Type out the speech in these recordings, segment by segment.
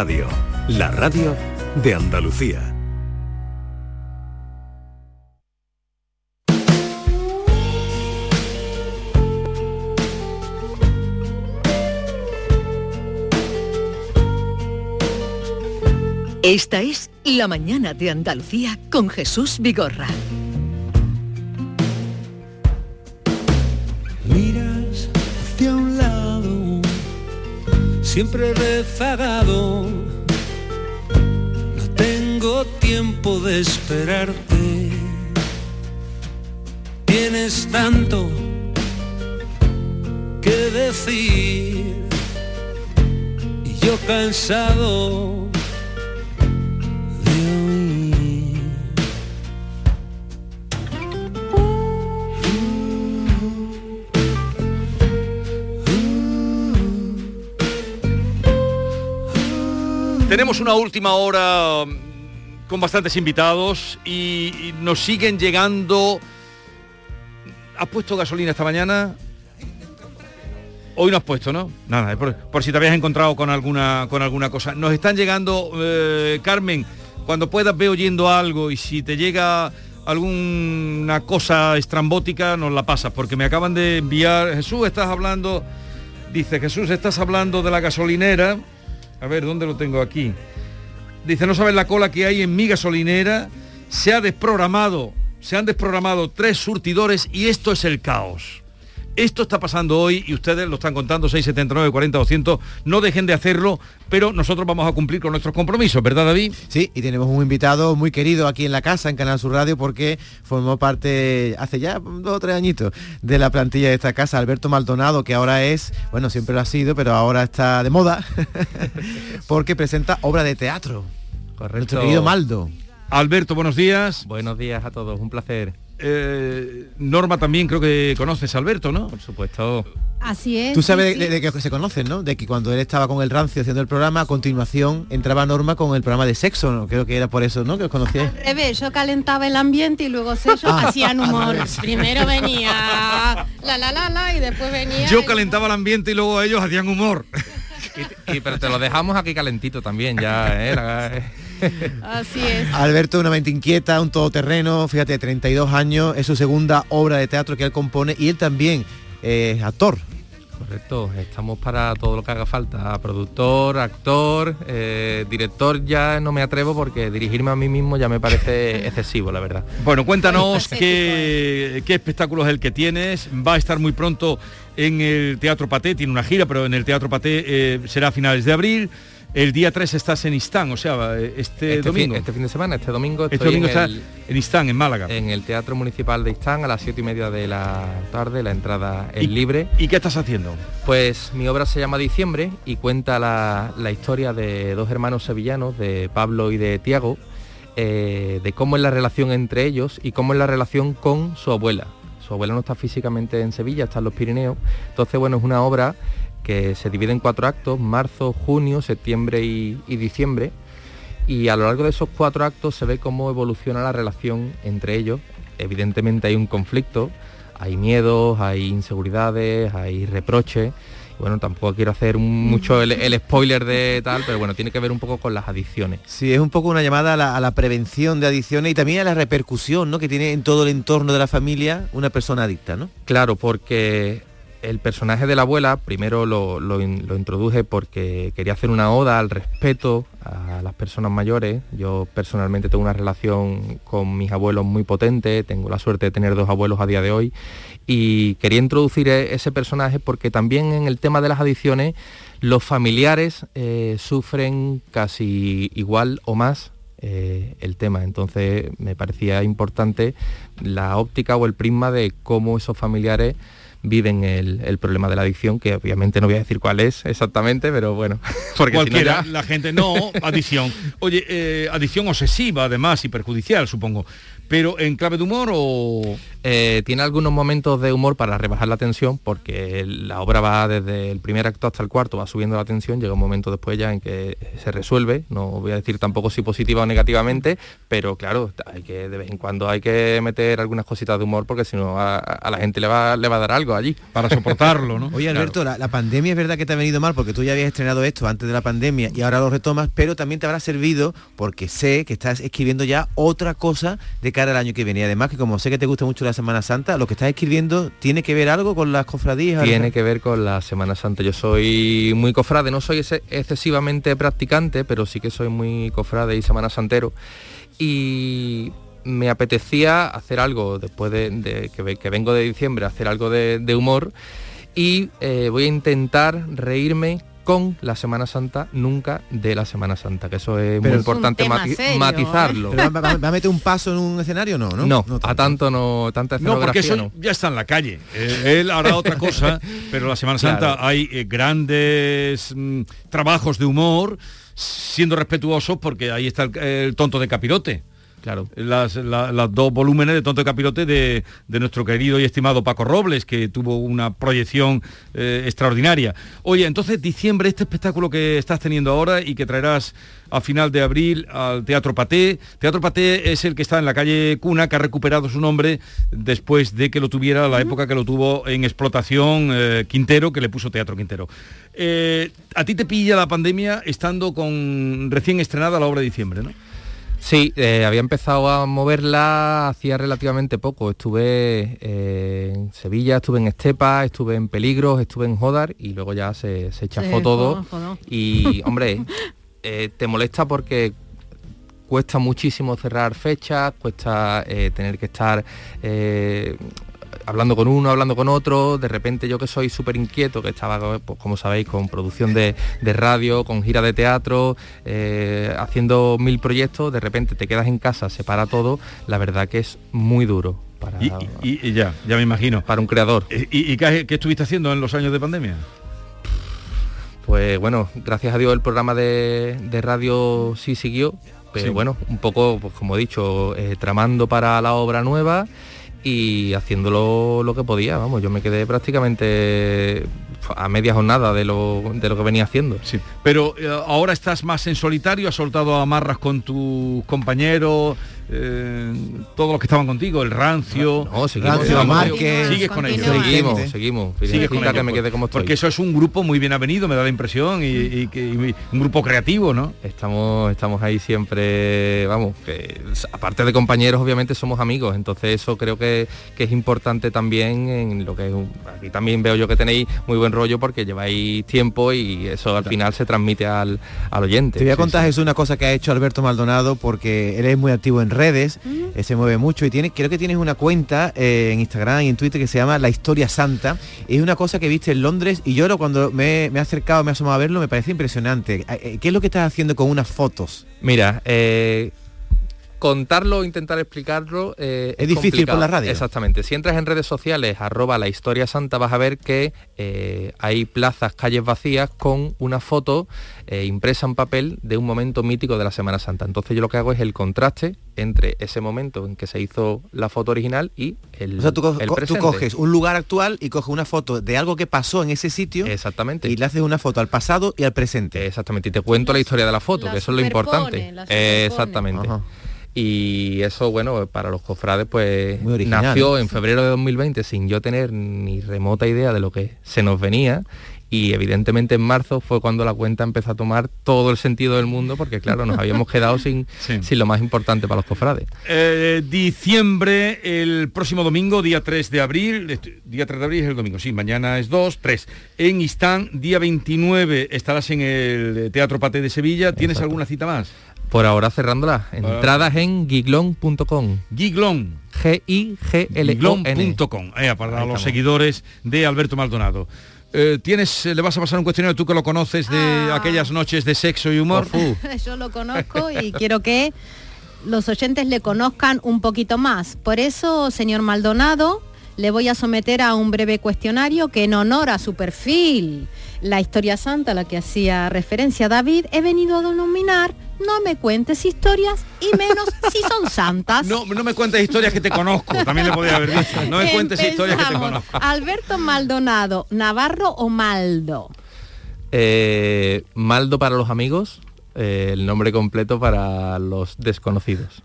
Radio, la radio de Andalucía. Esta es La mañana de Andalucía con Jesús Vigorra. Siempre rezagado. No tengo tiempo de esperarte. Tienes tanto que decir y yo cansado Tenemos una última hora mm, con bastantes invitados y, nos siguen llegando. ¿Has puesto gasolina esta mañana? Hoy no has puesto, ¿no? Nada, por si te habías encontrado con alguna, con alguna cosa. Nos están llegando, eh, Carmen, cuando puedas ve oyendo algo y si te llega alguna cosa estrambótica, nos la pasas, porque me acaban de enviar, Jesús, estás hablando, dice Jesús, estás hablando de la gasolinera. A ver, ¿dónde lo tengo aquí? Dice, no sabes la cola que hay en mi gasolinera, se ha desprogramado, se han desprogramado tres surtidores y esto es el caos. Esto está pasando hoy y ustedes lo están contando 679 40 200. No dejen de hacerlo, pero nosotros vamos a cumplir con nuestros compromisos, ¿verdad, David? Sí, y tenemos un invitado muy querido aquí en la casa, en Canal Sur Radio, porque formó parte hace ya dos o tres añitos de la plantilla de esta casa, Alberto Maldonado, que ahora es, bueno, siempre lo ha sido, pero ahora está de moda, porque presenta obra de teatro. Nuestro querido Maldo. Alberto, buenos días. Buenos días a todos, un placer. Eh, Norma también creo que conoces a Alberto, ¿no? Por supuesto. Así es. Tú sabes sí, de, sí. de que se conocen, ¿no? De que cuando él estaba con el rancio haciendo el programa, a continuación entraba Norma con el programa de sexo, ¿no? Creo que era por eso, ¿no? Que os conocíais. Al revés, yo calentaba el ambiente y luego ellos Ah, hacían humor. Primero venía la la la la y después venía. Yo calentaba el ambiente y luego ellos hacían humor. Y, y- pero te lo dejamos aquí calentito también, ya, ¿eh? La- Así es. Alberto, una mente inquieta, un todoterreno, fíjate, 32 años, es su segunda obra de teatro que él compone y él también eh, es actor. Correcto, estamos para todo lo que haga falta. Productor, actor, eh, director ya no me atrevo porque dirigirme a mí mismo ya me parece excesivo, la verdad. Bueno, cuéntanos qué, qué espectáculo es el que tienes. Va a estar muy pronto en el Teatro Paté, tiene una gira, pero en el Teatro Paté eh, será a finales de abril. El día 3 estás en Istán, o sea, este, Este domingo. fin, este fin de semana, este domingo, Este estoy domingo en el- en Istán, en Málaga. en el Teatro Municipal de Istán a las siete y media de la tarde, la entrada es ¿Y- libre. ¿Y qué estás haciendo? Pues mi obra se llama Diciembre y cuenta la, la historia de dos hermanos sevillanos, de Pablo y de Tiago, eh, de cómo es la relación entre ellos y cómo es la relación con su abuela. Su abuela no está físicamente en Sevilla, está en los Pirineos. Entonces, bueno, es una obra que se divide en cuatro actos, marzo, junio, septiembre y, y diciembre. Y a lo largo de esos cuatro actos se ve cómo evoluciona la relación entre ellos. Evidentemente hay un conflicto, hay miedos, hay inseguridades, hay reproches. Bueno, tampoco quiero hacer un- mucho el, el spoiler de tal, pero bueno, tiene que ver un poco con las adicciones. Sí, es un poco una llamada a la, a la prevención de adicciones y también a la repercusión ¿no? que tiene en todo el entorno de la familia una persona adicta, ¿no? Claro, porque el personaje de la abuela primero lo, lo in- lo introduje porque quería hacer una oda al respeto a las personas mayores. Yo personalmente tengo una relación con mis abuelos muy potente, tengo la suerte de tener dos abuelos a día de hoy y quería introducir e- ese personaje porque también en el tema de las adicciones los familiares eh, sufren casi igual o más eh, el tema. Entonces me parecía importante la óptica o el prisma de cómo esos familiares viven el, el problema de la adicción, que obviamente no voy a decir cuál es exactamente, pero bueno, porque si no Cualquiera, ya- la gente no, adicción. Oye, eh, adicción obsesiva además y perjudicial, supongo. Pero en clave de humor o... Eh, tiene algunos momentos de humor para rebajar la tensión, porque la obra va desde el primer acto hasta el cuarto, va subiendo la tensión, llega un momento después ya en que se resuelve, no voy a decir tampoco si positiva o negativamente, pero claro, hay que de vez en cuando hay que meter algunas cositas de humor porque si no a, a la gente le va, le va a dar algo. algo allí. Para soportarlo, ¿no? Oye Alberto, la, la pandemia es verdad que te ha venido mal porque tú ya habías estrenado esto antes de la pandemia y ahora lo retomas, pero también te habrá servido porque sé que estás escribiendo ya otra cosa de cara al año que viene. Y además que como sé que te gusta mucho la Semana Santa, lo que estás escribiendo tiene que ver algo con las cofradías. Tiene que ver con la Semana Santa. Yo soy muy cofrade, no soy excesivamente practicante, pero sí que soy muy cofrade y semana santero. Y me apetecía hacer algo después de, de que, ve- que vengo de diciembre, hacer algo de, de humor y eh, voy a intentar reírme con la Semana Santa, nunca de la Semana Santa, que eso es Pero- muy Es importante mati- serio, ¿eh? matizarlo. ¿Pero va, va- va a meter un paso en un escenario no? No, No, tanto. a tanto no, tanta No, porque escenografía eso no. ya está en la calle. Eh, él hará otra cosa, pero la Semana Santa Claro. hay eh, grandes mm, trabajos de humor, siendo respetuosos porque ahí está el, el tonto de capirote. Claro. Las, la- las dos volúmenes de Tonto de Capirote de, de nuestro querido y estimado Paco Robles, que tuvo una proyección eh, extraordinaria. Oye, entonces diciembre, este espectáculo que estás teniendo ahora y que traerás a final de abril al Teatro Paté. Teatro Paté es el que está en la calle Cuna, que ha recuperado su nombre después de que lo tuviera la época que lo tuvo en explotación eh, Quintero, que le puso Teatro Quintero. Eh, a ti te pilla la pandemia estando con recién estrenada la obra de diciembre, ¿no? Sí, eh, había empezado a moverla hacía relativamente poco. Estuve eh, en Sevilla, estuve en Estepa, estuve en Peligros, estuve en Jodar y luego ya se, se chafó todo. Y, hombre, eh, te molesta porque cuesta muchísimo cerrar fechas, cuesta tener que estar hablando con uno, hablando con otro, de repente yo que soy súper inquieto, que estaba, pues, como sabéis, con producción de, de radio, con gira de teatro, eh, haciendo mil proyectos, de repente te quedas en casa, se para todo, la verdad que es muy duro para, Y, y- y ya, ya me imagino. para un creador. ¿Y, y qué, qué estuviste haciendo en los años de pandemia? Pues bueno, gracias a Dios el programa de, de radio sí siguió, pero Sí. bueno, un poco, pues como he dicho, eh, tramando para la obra nueva y haciéndolo lo que podía, vamos, yo me quedé prácticamente a media jornada de lo, de lo que venía haciendo. Pero eh, ahora estás más en solitario, has soltado amarras con tus compañeros, eh, todos los que estaban contigo, el rancio. No, seguimos, Rancio, seguimos, Márquez. Sigues con ellos. Seguimos, seguimos, Sigues con Significa que ellos, me por- quedé como estoy. Porque eso es un grupo muy bien avenido, me da la impresión, y, y que- y un grupo creativo, ¿no? Estamos, estamos ahí siempre, vamos, que aparte de compañeros obviamente somos amigos, entonces eso creo que, que es importante también en lo que es un- aquí también veo yo que tenéis muy buen rollo porque lleváis tiempo y eso al final se transmite al, al oyente. Te voy a Sí, contar, sí. Jesús, una cosa que ha hecho Alberto Maldonado, porque él es muy activo en redes, eh, se mueve mucho y tiene, creo que tienes una cuenta eh, en Instagram y en Twitter que se llama La Historia Santa. Es una cosa que viste en Londres y yo cuando me, me he acercado, me he asomado a verlo, me parece impresionante. Eh, ¿Qué es lo que estás haciendo con unas fotos? Mira, eh, contarlo, intentar explicarlo eh, Es difícil por complicado. la radio. Exactamente. Si entras en redes sociales, arroba la historia santa, vas a ver que eh, hay plazas, calles vacías con una foto eh, impresa en papel de un momento mítico de la Semana Santa. Entonces yo lo que hago es el contraste entre ese momento en que se hizo la foto original y el, O sea, tú, co- el co- tú presente. coges un lugar actual y coges una foto de algo que pasó en ese sitio Exactamente. y le haces una foto al pasado y al presente. Exactamente, y te cuento la historia de la foto, la que eso es lo importante. Exactamente. Ajá. Y eso, bueno, para los cofrades, pues original, nació ¿eh? en febrero de 2020 sin yo tener ni remota idea de lo que se nos venía. Y evidentemente en marzo fue cuando la cuenta empezó a tomar todo el sentido del mundo, porque claro, nos habíamos quedado sin, Sí. sin lo más importante para los cofrades. Eh, diciembre, el próximo domingo, día 3 de abril, día 3 de abril es el domingo, sí, mañana es 2, 3. En Istán, día 29, estarás en el Teatro Pate de Sevilla. ¿Tienes Exacto. alguna cita más? Por ahora cerrándola. Entradas en giglon.com. Giglón. G-I-G-L-O-N. Giglón.com, eh, para Ahí los estamos. seguidores de Alberto Maldonado. Eh, ¿tienes, eh, le vas a pasar un cuestionario tú que lo conoces de Ah. aquellas noches de sexo y humor? Yo lo conozco y quiero que los oyentes le conozcan un poquito más. Por eso, señor Maldonado, le voy a someter a un breve cuestionario que en honor a su perfil, la historia santa a la que hacía referencia David, he venido a denominar no me cuentes historias y menos si son santas. No, no me cuentes historias que te conozco, también le podría haber dicho. No me cuentes historias que te conozco. Alberto Maldonado, Navarro o Maldo. Eh, Maldo para los amigos, eh, el nombre completo para los desconocidos.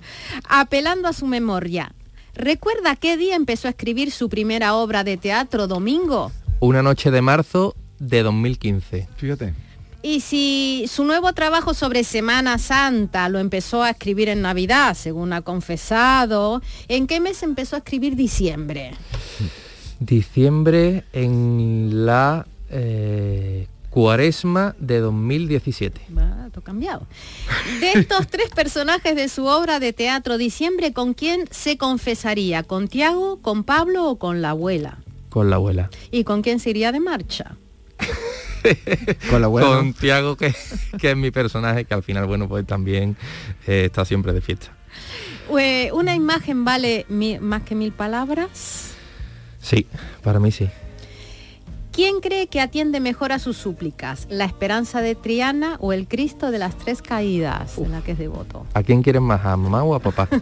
Apelando a su memoria, ¿Recuerda qué día empezó a escribir su primera obra de teatro, Domingo? Una noche de marzo de 2015. Fíjate. Y si su nuevo trabajo sobre Semana Santa lo empezó a escribir en Navidad, según ha confesado, ¿en qué mes empezó a escribir diciembre? Diciembre en la eh, cuaresma de 2017. Va, todo cambiado. De estos tres personajes de su obra de teatro Diciembre, ¿con quién se confesaría? ¿Con Tiago, con Pablo o con la abuela? Con la abuela. ¿Y con quién se iría de marcha? Con la abuela. Con Tiago, que, que es mi personaje, que al final, bueno, pues también eh, está siempre de fiesta. Eh, ¿Una imagen vale mi- más que mil palabras? Sí, para mí sí. ¿Quién cree que atiende mejor a sus súplicas? ¿La esperanza de Triana o el Cristo de las tres caídas, en la que es devoto? ¿A quién quieren más, a mamá o a papá?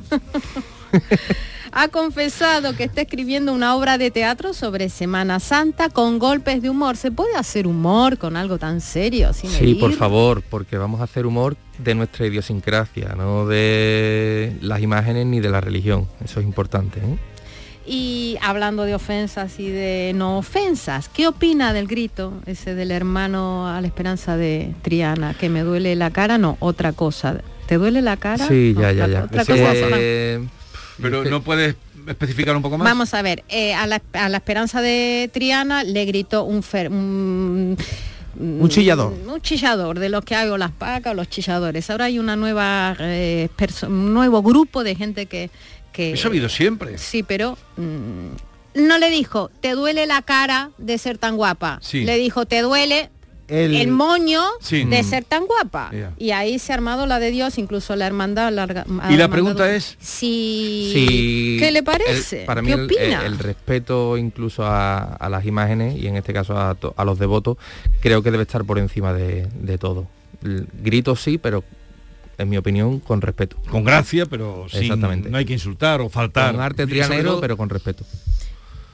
Ha confesado que está escribiendo una obra de teatro sobre Semana Santa con golpes de humor. ¿Se puede hacer humor con algo tan serio? Sin Sí, por favor, porque vamos a hacer humor de nuestra idiosincrasia, no de las imágenes ni de la religión. Eso es importante. ¿eh? Y hablando de ofensas y de no ofensas, ¿qué opina del grito ese del hermano a la esperanza de Triana? Que me duele la cara, no, otra cosa. ¿Te duele la cara? Sí, ya, No, ya, ya. otra cosa eh, Pero no puedes especificar un poco más. Vamos a ver, eh, a, la, a la esperanza de Triana le gritó un, fer- un, Un chillador. Un chillador, de los que hago las pacas o los chilladores. Ahora hay una nueva eh, un nuevo grupo de gente que... que Eso ha habido siempre. Sí, pero mm, no le dijo, te duele la cara de ser tan guapa. Sí. Le dijo, te duele El- el, moño Sí. de Mm. ser tan guapa. Y ahí se ha armado la de Dios, incluso la hermandad. larga- ha Y la pregunta es- si... Sí, ¿Qué le el- parece? para mí ¿Qué el, opina? el respeto incluso a, a las imágenes y en este caso a, to- a los devotos creo que debe estar por encima de, de todo. El grito sí, pero en mi opinión con respeto. Con gracia, pero sin, Exactamente. no hay que insultar o faltar. Con arte trianero, pero con respeto.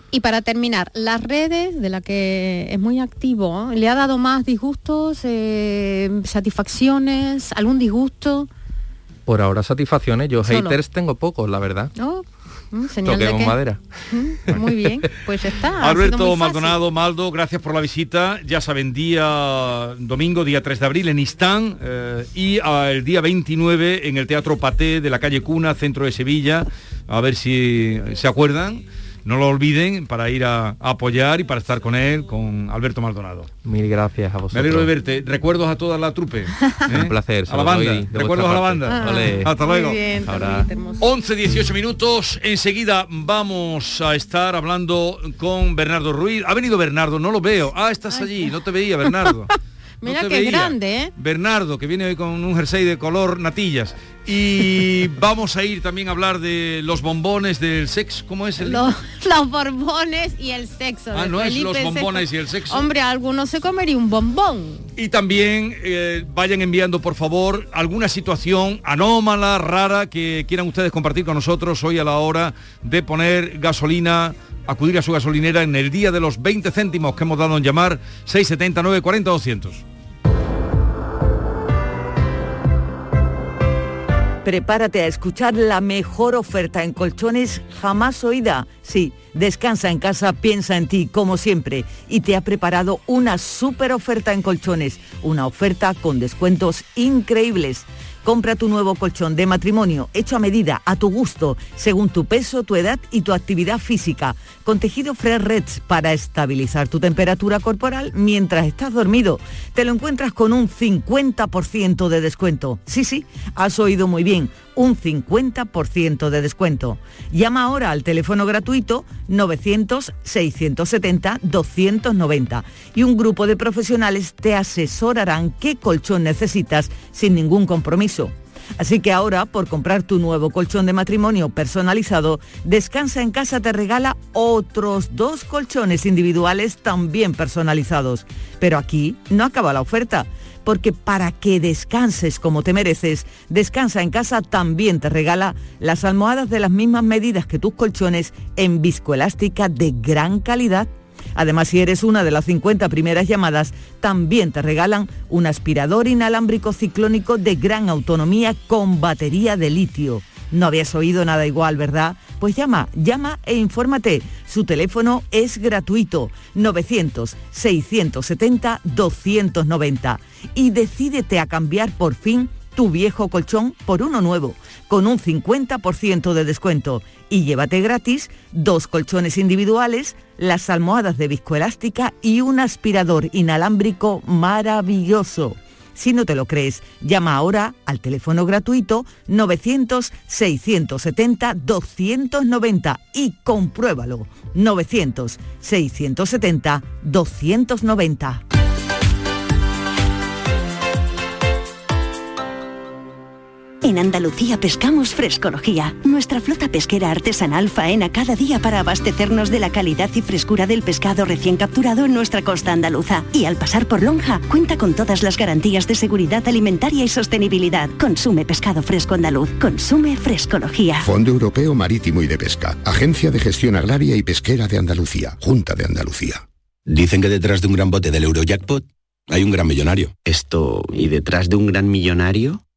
Y para terminar, las redes de la que es muy activo, ¿eh? ¿le ha dado más disgustos, eh, satisfacciones, algún disgusto? Por ahora satisfacciones, yo Solo. haters tengo pocos, la verdad. ¿No? Mm, señal de Toquemos que- madera. Mm, Muy bien, pues ya está. Alberto. Maldonado, Maldo, gracias por la visita. Ya saben, día domingo, día 3 de abril en Istán eh, y ah, el día 29 en el Teatro Paté de la calle Cuna, centro de Sevilla. A ver si se acuerdan. No lo olviden para ir a, a apoyar y para estar con él, con Alberto Maldonado. Mil gracias a Me vosotros. alegro de verte. Recuerdos a toda la trupe. ¿eh? Un placer, se A la banda. Recuerdos a la banda. Ah. Hasta luego. bien, Ahora- Carlita, hermoso. 11, 18 minutos. Enseguida vamos a estar hablando con Bernardo Ruiz. Ha venido Bernardo, no lo veo. Ah, estás allí, no te veía, Bernardo. No Mira qué grande, ¿eh? Bernardo, que viene hoy con un jersey de color natillas. Y vamos a ir también a hablar de los bombones del sexo. ¿Cómo es el Los, los borbones y el sexo. Ah, no es los bombones y el sexo. Hombre, algunos se comería un bombón. Y también eh, vayan enviando, por favor, alguna situación anómala, rara, que quieran ustedes compartir con nosotros hoy a la hora de poner gasolina, acudir a su gasolinera en el día de los 20 céntimos que hemos dado en llamar 679 40 200. Prepárate a escuchar la mejor oferta en colchones jamás oída. Sí, descansa en casa, piensa en ti, como siempre, y te ha preparado una súper oferta en colchones, una oferta con descuentos increíbles. Compra tu nuevo colchón de matrimonio hecho a medida, a tu gusto, según tu peso, tu edad y tu actividad física, con tejido Fresh Reds para estabilizar tu temperatura corporal mientras estás dormido. Te lo encuentras con un 50% de descuento. Sí, sí, has oído muy bien, un 50% de descuento. Llama ahora al teléfono gratuito 900-670-290 y un grupo de profesionales te asesorarán qué colchón necesitas sin ningún compromiso. Así que ahora, por comprar tu nuevo colchón de matrimonio personalizado, Descansa en casa te regala otros dos colchones individuales también personalizados. Pero aquí no acaba la oferta, porque para que descanses como te mereces, Descansa en casa también te regala las almohadas de las mismas medidas que tus colchones en viscoelástica de gran calidad Además, si eres una de las 50 primeras llamadas, también te regalan un aspirador inalámbrico ciclónico de gran autonomía con batería de litio. No habías oído nada igual, ¿verdad? Pues llama, llama e infórmate. Su teléfono es gratuito, 900-670-290. Y decídete a cambiar por fin tu viejo colchón por uno nuevo, con un 50% de descuento. Y llévate gratis dos colchones individuales, las almohadas de viscoelástica y un aspirador inalámbrico maravilloso. Si no te lo crees, llama ahora al teléfono gratuito 900-670-290 y compruébalo. 900-670-290. En Andalucía pescamos frescología. Nuestra flota pesquera artesanal faena cada día para abastecernos de la calidad y frescura del pescado recién capturado en nuestra costa andaluza. Y al pasar por Lonja, cuenta con todas las garantías de seguridad alimentaria y sostenibilidad. Consume pescado fresco andaluz. Consume frescología. Fondo Europeo Marítimo y de Pesca. Agencia de Gestión Agraria y Pesquera de Andalucía. Junta de Andalucía. Dicen que detrás de un gran bote del Eurojackpot hay un gran millonario. Esto, ¿y detrás de un gran millonario?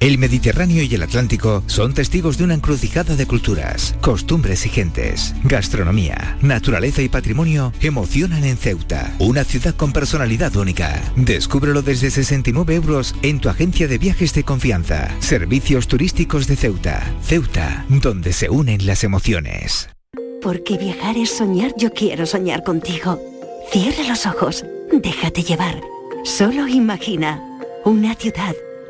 El Mediterráneo y el Atlántico son testigos de una encrucijada de culturas, costumbres y gentes. Gastronomía, naturaleza y patrimonio emocionan en Ceuta, una ciudad con personalidad única. Descúbrelo desde 69 euros en tu agencia de viajes de confianza. Servicios turísticos de Ceuta. Ceuta, donde se unen las emociones. Porque viajar es soñar, yo quiero soñar contigo. Cierra los ojos, déjate llevar. Solo imagina una ciudad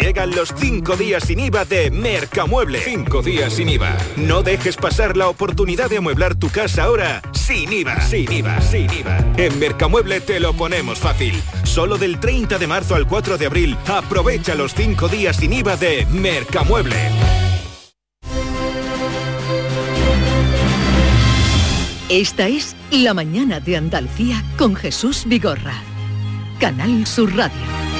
Llegan los 5 días sin IVA de Mercamueble. 5 días sin IVA. No dejes pasar la oportunidad de amueblar tu casa ahora sin IVA. Sin IVA, sin IVA. En Mercamueble te lo ponemos fácil. Solo del 30 de marzo al 4 de abril, aprovecha los 5 días sin IVA de Mercamueble. Esta es La mañana de Andalucía con Jesús Vigorra. Canal Sur Radio.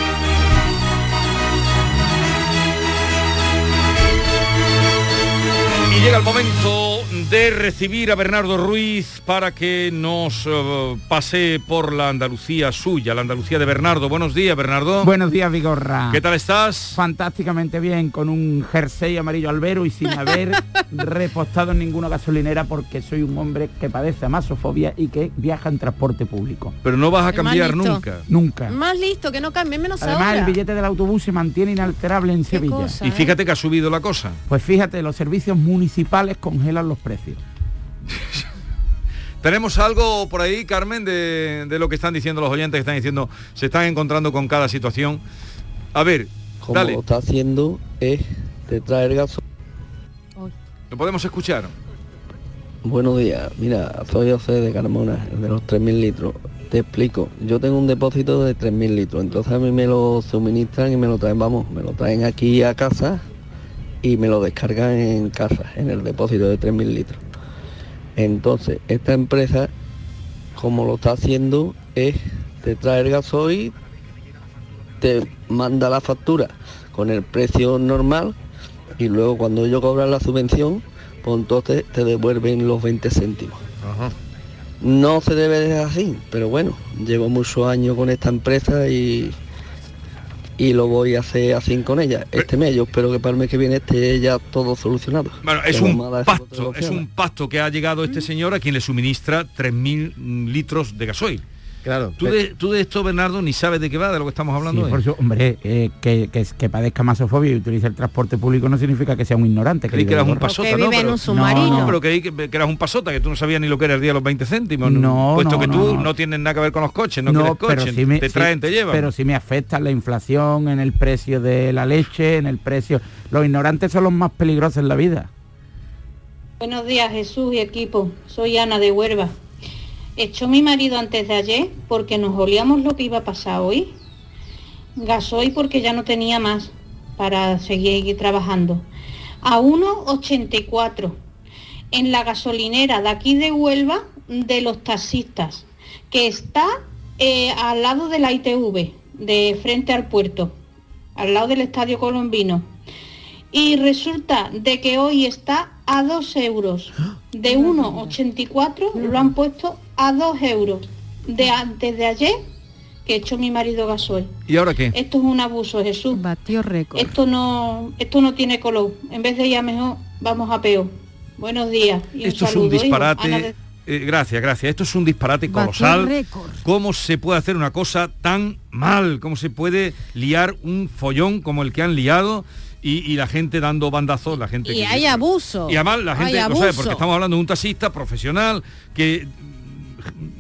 Y llega el momento de recibir a Bernardo Ruiz para que nos eh, pase por la Andalucía suya, la Andalucía de Bernardo. Buenos días, Bernardo. Buenos días, Vigorra. ¿Qué tal estás? Fantásticamente bien, con un jersey amarillo albero y sin haber repostado en ninguna gasolinera porque soy un hombre que padece amasofobia y que viaja en transporte público. Pero no vas a cambiar nunca. Nunca. Más listo, que no cambie, menos Además, ahora. el billete del autobús se mantiene inalterable en Sevilla. cosa, Y ¿eh? fíjate que ha subido la cosa. Pues fíjate, los servicios municipales congelan los precios. ¿Tenemos algo por ahí, Carmen, de, de lo que están diciendo los oyentes que están diciendo, se están encontrando con cada situación? A ver, Como dale, lo está haciendo es de traer gaso. ¿lo podemos escuchar? Buenos días, mira, soy José de Carmona, el de los 3.000 litros. Te explico, yo tengo un depósito de 3.000 litros, entonces a mí me lo suministran y me lo traen, vamos, me lo traen aquí a casa y me lo descargan en casa, en el depósito de 3.000 litros. Entonces, esta empresa, como lo está haciendo, es te trae el gasoil, te manda la factura con el precio normal y luego cuando ellos cobran la subvención, pues entonces te devuelven los 20 céntimos. No se debe dejar así, pero bueno, llevo muchos años con esta empresa y, y lo voy a hacer así con ella. Este mes yo espero que para el mes que viene esté ya todo solucionado. Bueno, es un pacto, es un pacto que ha llegado este señor a quien le suministra 3.000 litros de gasoil. Claro. Tú de, tú de esto, Bernardo, ni sabes de qué va, de lo que estamos hablando Sí, hoy. por su- hombre, eh, que, que, que padezca masofobia y utilice el transporte público no significa que sea un ignorante. Creí que eras un pasota, que ¿no? vive en Pero- un submarino. No, no, pero creí que, que eras un pasota, que tú no sabías ni lo que era el día de los 20 céntimos. No, Puesto no, que no, tú no. no tienes nada que ver con los coches, no, quieres coche, pero sí me- te traen, te llevan. Pero sí me afecta la inflación, en el precio de la leche, en el precio... Los ignorantes son los más peligrosos en la vida. Buenos días Jesús y equipo, soy Ana de Huelva. Echó mi marido antes de ayer porque nos olíamos lo que iba a pasar hoy. Gasoil porque ya no tenía más para seguir trabajando. A 1,84 en la gasolinera de aquí de Huelva de los taxistas, que está eh, al lado de la ITV, de frente al puerto, al lado del Estadio Colombino y resulta de que hoy está a 2 euros. De 1,84 lo han puesto a 2 euros. De antes de ayer que echó mi marido gasoil. ¿Y ahora qué? Esto es un abuso, Jesús. Batió récord. Esto no, esto no tiene color. En vez de ir a mejor, vamos a peor. Buenos días. y un Esto es un disparate. De- eh, gracias, gracias. Esto es un disparate colosal. récord. ¿Cómo se puede hacer una cosa tan mal? ¿Cómo se puede liar un follón como el que han liado? Y, y la gente dando bandazos, la gente Y que- hay abuso. Y además la gente lo sabe, porque estamos hablando de un taxista profesional que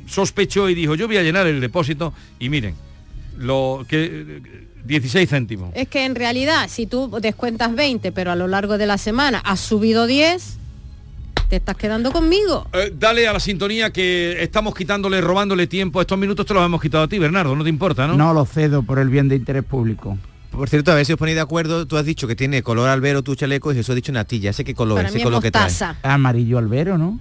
sospechó y dijo, yo voy a llenar el depósito y miren, lo que 16 céntimos. Es que en realidad, si tú descuentas 20, pero a lo largo de la semana has subido 10, te estás quedando conmigo. Eh, dale a la sintonía que estamos quitándole, robándole tiempo. Estos minutos te los hemos quitado a ti, Bernardo, no te importa, ¿no? No lo cedo por el bien de interés público. Por cierto, a ver si os ponéis de acuerdo, tú has dicho que tiene color albero tu chaleco y Jesús ha dicho natilla. ¿Ese qué color Para es? mí ¿Ese es color que trae? mostaza. Amarillo albero, ¿no?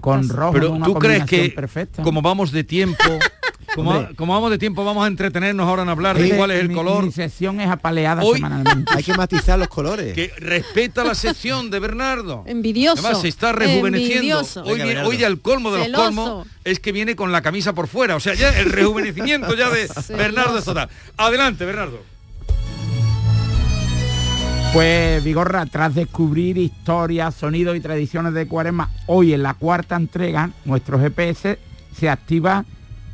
Con rojo, Pero una tú crees que perfecta. como vamos de tiempo, como, vamos de tiempo, vamos a entretenernos ahora en hablar de cuál es el mi- color. Mi sesión es apaleada Hoy- semanalmente. Hay que matizar los colores. Que respeta la sección de Bernardo. Envidioso. Además se está rejuveneciendo. Hoy, Venga, Bernardo. hoy ya el colmo de los Celoso. colmos es que viene con la camisa por fuera. O sea, ya el rejuvenecimiento ya de Bernardo es total. Adelante, Bernardo. Pues Vigorra, tras descubrir historias, sonidos y tradiciones de Cuaresma, hoy en la cuarta entrega, nuestro GPS se activa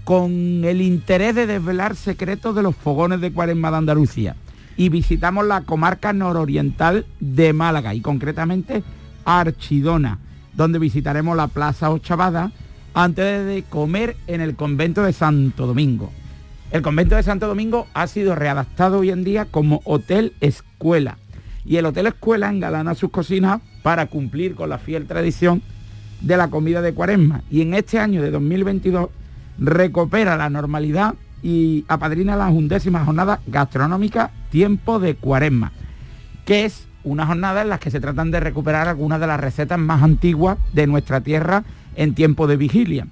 con el interés de desvelar secretos de los fogones de Cuaresma de Andalucía. Y visitamos la comarca nororiental de Málaga y concretamente Archidona, donde visitaremos la Plaza Ochavada antes de comer en el convento de Santo Domingo. El convento de Santo Domingo ha sido readaptado hoy en día como hotel escuela y el hotel escuela engalana sus cocinas para cumplir con la fiel tradición de la comida de cuaresma y en este año de 2022 recupera la normalidad y apadrina las undécimas jornadas gastronómicas Tiempo de Cuaresma, que es una jornada en las que se tratan de recuperar algunas de las recetas más antiguas de nuestra tierra en tiempo de vigilia.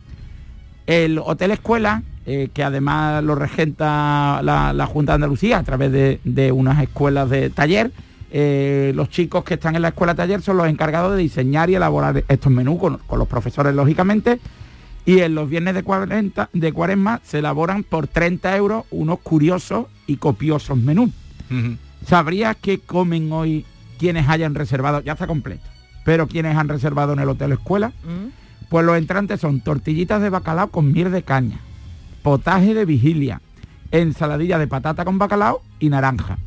El Hotel Escuela, eh, que además lo regenta la, Junta de Andalucía a través de unas escuelas de taller, eh, los chicos que están en la escuela taller son los encargados de diseñar y elaborar estos menús con, con los profesores, lógicamente, y en los viernes de, 40, de cuaresma se elaboran por 30 euros unos curiosos y copiosos menús. ¿Sabrías qué comen hoy quienes hayan reservado? Ya está completo. Pero quienes han reservado en el Hotel Escuela, pues los entrantes son tortillitas de bacalao con miel de caña, potaje de vigilia, ensaladilla de patata con bacalao y naranja.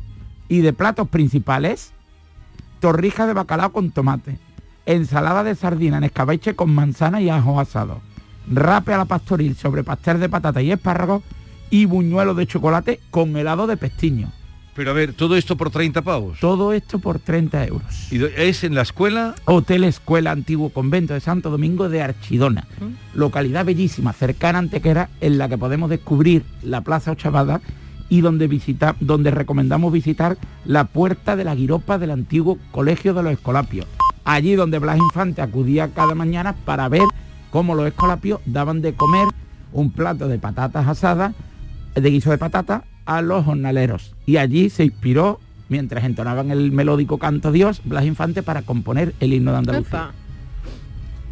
Y de platos principales, torrijas de bacalao con tomate, ensalada de sardina en escabeche con manzana y ajo asado, rape a la pastoril sobre pastel de patata y espárragos y buñuelo de chocolate con helado de pestiño. Pero a ver, todo esto por 30 pavos. Todo esto por 30 euros. ¿Y es en la escuela? Hotel Escuela Antiguo Convento de Santo Domingo de Archidona. Localidad bellísima, cercana a Antequera, en la que podemos descubrir la Plaza Ochavada y donde, visita, donde recomendamos visitar la puerta de la guiropa del antiguo Colegio de los Escolapios. Allí donde Blas Infante acudía cada mañana para ver cómo los escolapios daban de comer un plato de patatas asadas, de guiso de patata, a los jornaleros. Y allí se inspiró mientras entonaban el melódico Canto Dios, Blas Infante para componer el himno de Andalucía.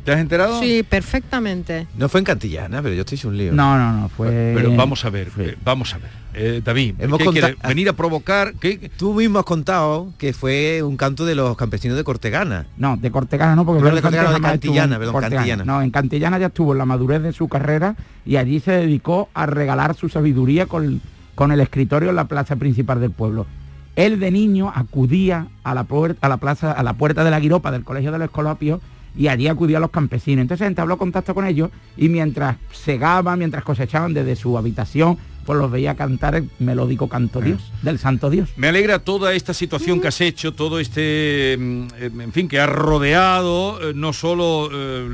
¿Te has enterado? Sí, perfectamente. No fue en Cantillana, pero yo estoy un lío. No, no, no, fue... Pero vamos a ver, eh, vamos a ver. Eh, David, Hemos ¿qué conta- quiere? ¿Venir a provocar? ¿Qué? Tú mismo has contado que fue un canto de los campesinos de Cortegana. No, de Cortegana no, porque Blas de Cortegana, de en Cantillana, perdón, Cortegana. Cantillana. No, en Cantillana ya estuvo en la madurez de su carrera y allí se dedicó a regalar su sabiduría con, con el escritorio en la plaza principal del pueblo. Él de niño acudía a la, puerta, a la plaza, a la puerta de la guiropa del colegio de los Escolapios y allí acudía a los campesinos. Entonces entabló contacto con ellos y mientras segaban, mientras cosechaban desde su habitación, pues los veía cantar el melódico canto Dios, del Santo Dios. Me alegra toda esta situación que has hecho, todo este, mm, eh, en fin, que has rodeado, eh, no solo eh,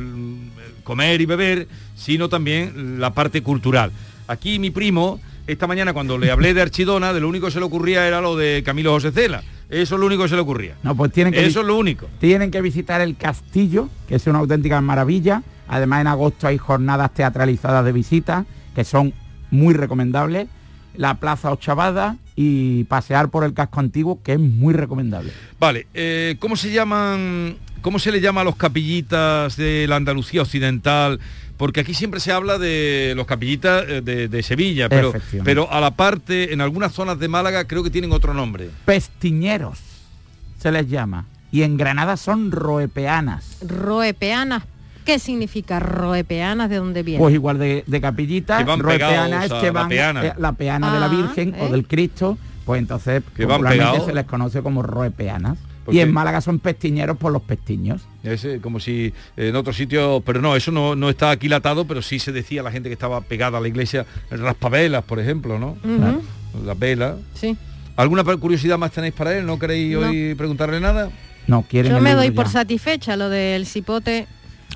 comer y beber, sino también la parte cultural. Aquí mi primo, esta mañana cuando le hablé de Archidona, de lo único que se le ocurría era lo de Camilo José Cela. Eso es lo único que se le ocurría. No, pues tienen que Eso es lo único. Tienen que visitar el castillo, que es una auténtica maravilla. Además en agosto hay jornadas teatralizadas de visitas, que son muy recomendables. La Plaza Ochavada y pasear por el casco antiguo, que es muy recomendable. Vale, eh, ¿cómo se llaman, cómo se le llama a los capillitas de la Andalucía occidental? Porque aquí siempre se habla de los capillitas eh, de, de Sevilla, pero, pero a la parte, en algunas zonas de Málaga creo que tienen otro nombre. Pestiñeros se les llama. Y en Granada son roepeanas. Roepeanas. ¿Qué significa roepeanas? ¿De dónde viene? Pues igual de, de capillitas, Que van roepeanas pegados es que la van peana. eh, la peana de la Ah, Virgen o ¿eh? del Cristo, pues entonces Que van se les conoce como roepeanas. Porque- Y en Málaga son pestiñeros por los pestiños. Es eh, como si en otro sitio, pero no, eso no, no está aquilatado, pero sí se decía a la gente que estaba pegada a la iglesia, raspavelas, por ejemplo, ¿no? Ujú. Las velas. Sí. ¿Alguna curiosidad más tenéis para él? ¿No queréis No. hoy preguntarle nada? No quieren Yo me doy ya. por satisfecha lo del cipote.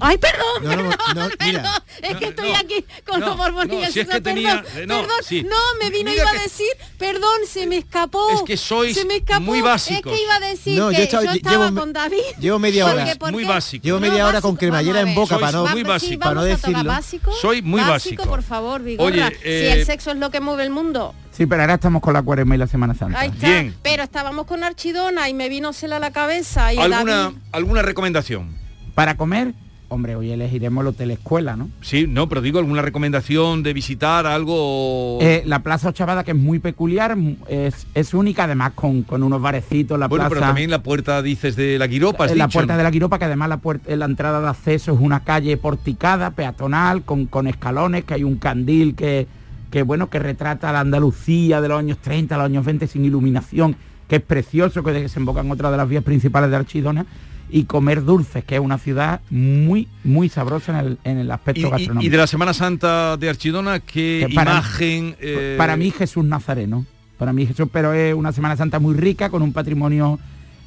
¡Ay, perdón! No, no, perdón, no, mira. perdón! Es que estoy no, aquí con no, los no, si es que perdón, tenía- eh, no, perdón, sí. no, me vino, Mira iba que- a decir, perdón, se me escapó. Es que sois se me escapó. muy básicos. Es que iba a decir No, yo que estaba- yo estaba llevo- con David. Llevo media Porque, hora. ¿por muy qué? básico. Llevo media hora con básico, cremallera en boca para no, muy básico. sí, para no decirlo. básico. Soy muy básico. por favor, Vigorra. Oye, eh, si el sexo es lo que mueve el mundo. Sí, pero ahora estamos con la cuaresma y la Semana Santa. Ahí está. Bien. Pero estábamos con Archidona y me vino cela a la cabeza y ¿Alguna, David. ¿Alguna recomendación? Para comer, hombre, hoy elegiremos el Hotel Escuela, ¿no? Sí, no, pero digo alguna recomendación de visitar algo. Eh, la Plaza Ochavada, que es muy peculiar, es, es única, además con, con unos barecitos, la bueno, plaza... pero también la puerta, dices, de la Guiropa, has en la dicho, puerta de la Guiropa, que además la, puerta, la entrada de acceso es una calle porticada, peatonal, con, con escalones, que hay un candil que, que, bueno, que retrata la Andalucía de los años 30, los años 20 sin iluminación, que es precioso, que desemboca en otra de las vías principales de Archidona, y comer dulces, que es una ciudad muy, muy sabrosa en el, en el aspecto Y, gastronómico. y de la Semana Santa de Archidona, ¿qué Que para- imagen? eh, Para mí Jesús Nazareno. Para mí Jesús, pero es una Semana Santa muy rica, con un patrimonio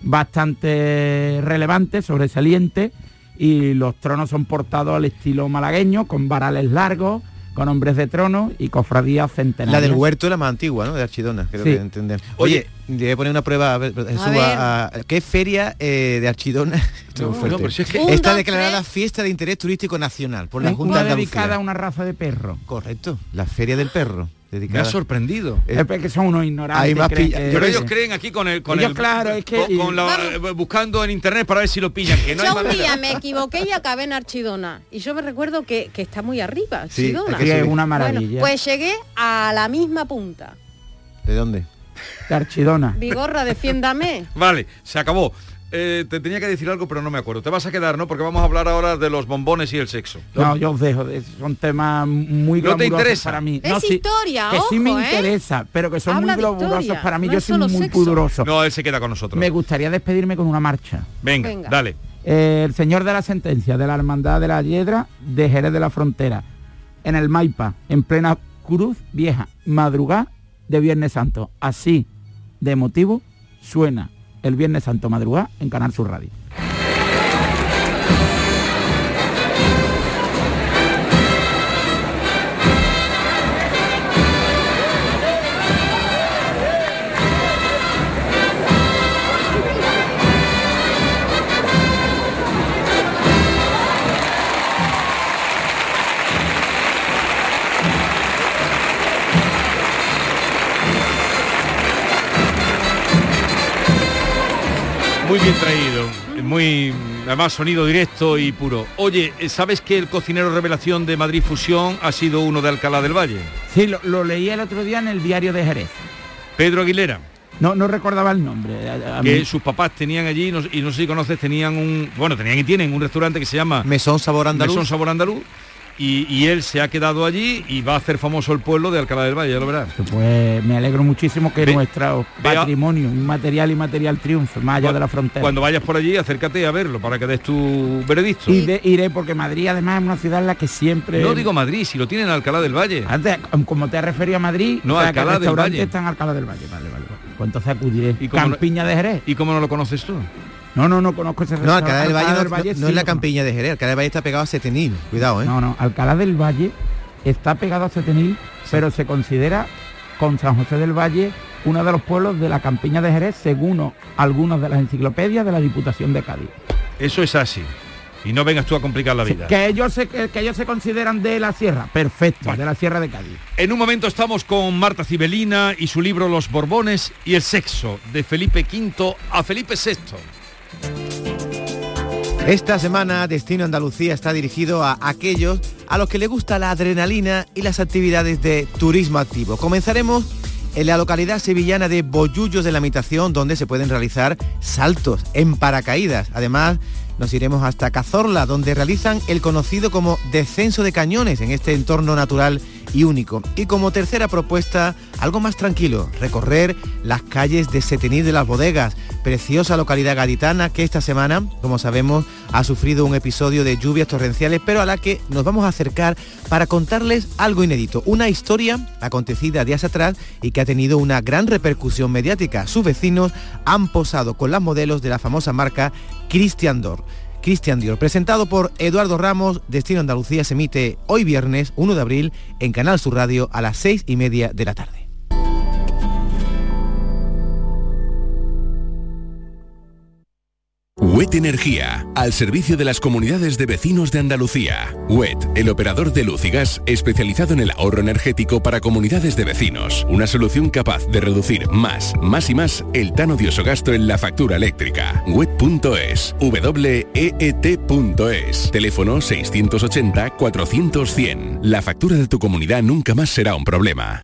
bastante relevante, sobresaliente, y los tronos son portados al estilo malagueño, con varales largos, con hombres de trono y cofradías centenarias. La del huerto es la más antigua, ¿no? De Archidona, creo Sí. que entender. Oye, voy a poner una prueba a ver, Jesús, ver. a- a- ¿qué feria eh, de Archidona? Esto es muy No, fuerte. no, pero si es que- Un, Está dos, declarada tres. fiesta de interés turístico nacional por la Junta de dedicada a una raza de perro. Correcto, la feria del perro. Me ha sorprendido. Es que son unos ignorantes. hay más creen que- Pero ellos creen aquí con el con ellos, el claro, es que- con- con la- eh, buscando en internet para ver si lo pillan, que no hay yo un manera. día me equivoqué y acabé en Archidona. Y yo me recuerdo que, que está muy arriba, Sí, Archidona. Sí, es una Bueno, maravilla. pues llegué a la misma punta. ¿De dónde? de Archidona. Vigorra, defiéndame. Vale, se acabó. Eh, te tenía que decir algo, pero no me acuerdo. Te vas a quedar, ¿no? Porque vamos a hablar ahora de los bombones y el sexo. No, yo os dejo, son temas muy ¿No te interesa? para mí. Es No, sí, historia, que sí me ojo, ¿eh? interesa, pero que son Habla muy historia, para mí. no yo soy muy sexo. pudoroso. No, él se queda con nosotros. Me gustaría despedirme con una marcha. Venga, Venga. dale. Eh, el señor de la sentencia de la Hermandad de la Hiedra de Jerez de la Frontera, en el Maipa, en plena Cruz Vieja, madrugada de Viernes Santo. Así de motivo suena el Viernes Santo madrugada en Canal Sur Radio. Muy bien traído, muy además sonido directo y puro. Oye, ¿sabes que el cocinero revelación de Madrid Fusión ha sido uno de Alcalá del Valle? Sí, lo, lo leí el otro día en el diario de Jerez. Pedro Aguilera. No, no recordaba el nombre. A- a que mí- sus papás tenían allí, no- y no sé si conoces, tenían un, bueno, tenían y tienen un restaurante que se llama Mesón Sabor Andaluz. Mesón Sabor Andaluz, y, y él se ha quedado allí y va a hacer famoso el pueblo de Alcalá del Valle, ya lo verás. Pues me alegro muchísimo que Ve- nuestro ve a- patrimonio inmaterial y material triunfe más allá de la frontera. Cuando vayas por allí, acércate a verlo para que des tu veredicto. Y de- iré porque Madrid además es una ciudad en la que siempre... No digo Madrid, si lo tienen en Alcalá del Valle. Antes, como te referido a Madrid, No, o sea, que Alcalá el del Valle. está en Alcalá del Valle. Vale, vale. vale. Pues entonces acudiré. ¿Y cómo no- Campiña de Jerez. ¿Y cómo no lo conoces tú? No, no, no conozco ese No. Alcalá del Valle, no, no- no sí es la campiña de Jerez, Alcalá del Valle está pegado a Setenil, cuidado, ¿eh? No, no, Alcalá del Valle está pegado a Setenil, pero se considera con San José del Valle uno de los pueblos de la campiña de Jerez, según algunas de las enciclopedias de la Diputación de Cádiz. Eso es así. Y no vengas tú a complicar la vida. Que ellos se, que, que ellos se consideran de la sierra, perfecto, de la sierra de Cádiz. En un momento estamos con Marta Cibelina y su libro Los Borbones y el sexo, de Felipe V a Felipe VI. Esta semana Destino Andalucía está dirigido a aquellos a los que les gusta la adrenalina y las actividades de turismo activo. Comenzaremos en la localidad sevillana de Bollullos de la Mitación, donde se pueden realizar saltos en paracaídas. Además, nos iremos hasta Cazorla, donde realizan el conocido como descenso de cañones en este entorno natural y único. Y como tercera propuesta, algo más tranquilo, recorrer las calles de Setenil de las Bodegas, preciosa localidad gaditana que esta semana, como sabemos, ha sufrido un episodio de lluvias torrenciales, pero a la que nos vamos a acercar para contarles algo inédito, una historia acontecida días atrás y que ha tenido una gran repercusión mediática. Sus vecinos han posado con las modelos de la famosa marca Christian Dior. Christian Dior, presentado por Eduardo Ramos, Destino Andalucía se emite hoy viernes 1 de abril en Canal Sur Radio a las 6 y media de la tarde. WET Energía, al servicio de las comunidades de vecinos de Andalucía. WET, el operador de luz y gas especializado en el ahorro energético para comunidades de vecinos. Una solución capaz de reducir más, más y más el tan odioso gasto en la factura eléctrica. WET.es, WEET.es, teléfono 680-400-100. La factura de tu comunidad nunca más será un problema.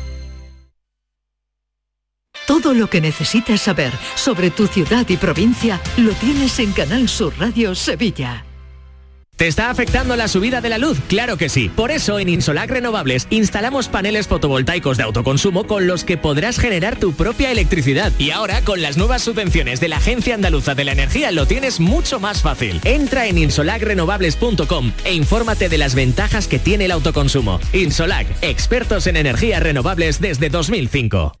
Todo lo que necesitas saber sobre tu ciudad y provincia lo tienes en Canal Sur Radio Sevilla. ¿Te está afectando la subida de la luz? Claro que sí. Por eso en Insolac Renovables instalamos paneles fotovoltaicos de autoconsumo con los que podrás generar tu propia electricidad. Y ahora con las nuevas subvenciones de la Agencia Andaluza de la Energía lo tienes mucho más fácil. Entra en insolacrenovables.com e infórmate de las ventajas que tiene el autoconsumo. Insolac, expertos en energías renovables desde 2005.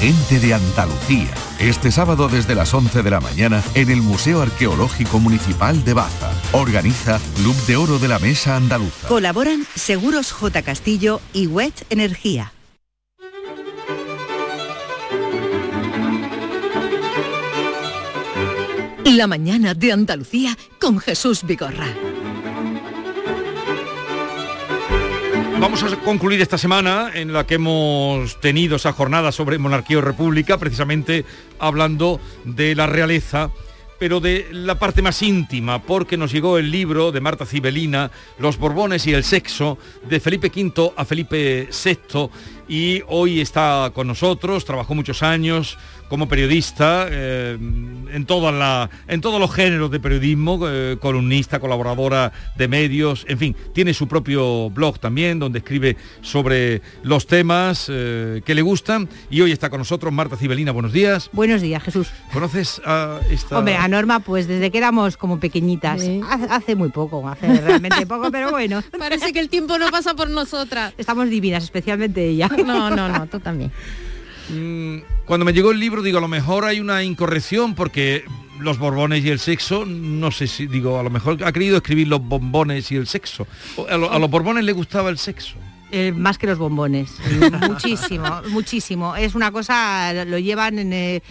Gente de Andalucía. Este sábado desde las 11 de la mañana en el Museo Arqueológico Municipal de Baza. Organiza Club de Oro de la Mesa Andaluza. Colaboran Seguros J. Castillo y WET Energía. La mañana de Andalucía con Jesús Vigorra. Vamos a concluir esta semana en la que hemos tenido esa jornada sobre monarquía o república, precisamente hablando de la realeza pero de la parte más íntima, porque nos llegó el libro de Marta Cibelina, Los Borbones y el Sexo, de Felipe V a Felipe VI, y hoy está con nosotros, trabajó muchos años como periodista eh, en, toda la, en todos los géneros de periodismo, eh, columnista, colaboradora de medios, en fin, tiene su propio blog también donde escribe sobre los temas eh, que le gustan y hoy está con nosotros Marta Cibelina, buenos días. Buenos días, Jesús. ¿Conoces a esta...? Hombre, a Norma pues desde que éramos como pequeñitas, hace, hace muy poco, hace realmente poco, pero bueno. Parece que el tiempo no pasa por nosotras. Estamos divinas, especialmente ella. No, no, no, tú también. Mm, cuando me llegó el libro, digo, a lo mejor hay una incorrección porque los borbones y el sexo, no sé si, digo, a lo mejor ha querido escribir los bombones y el sexo. A, lo- a los borbones le gustaba el sexo. Eh, más que los bombones. muchísimo, muchísimo. Es una cosa, lo llevan en, eh,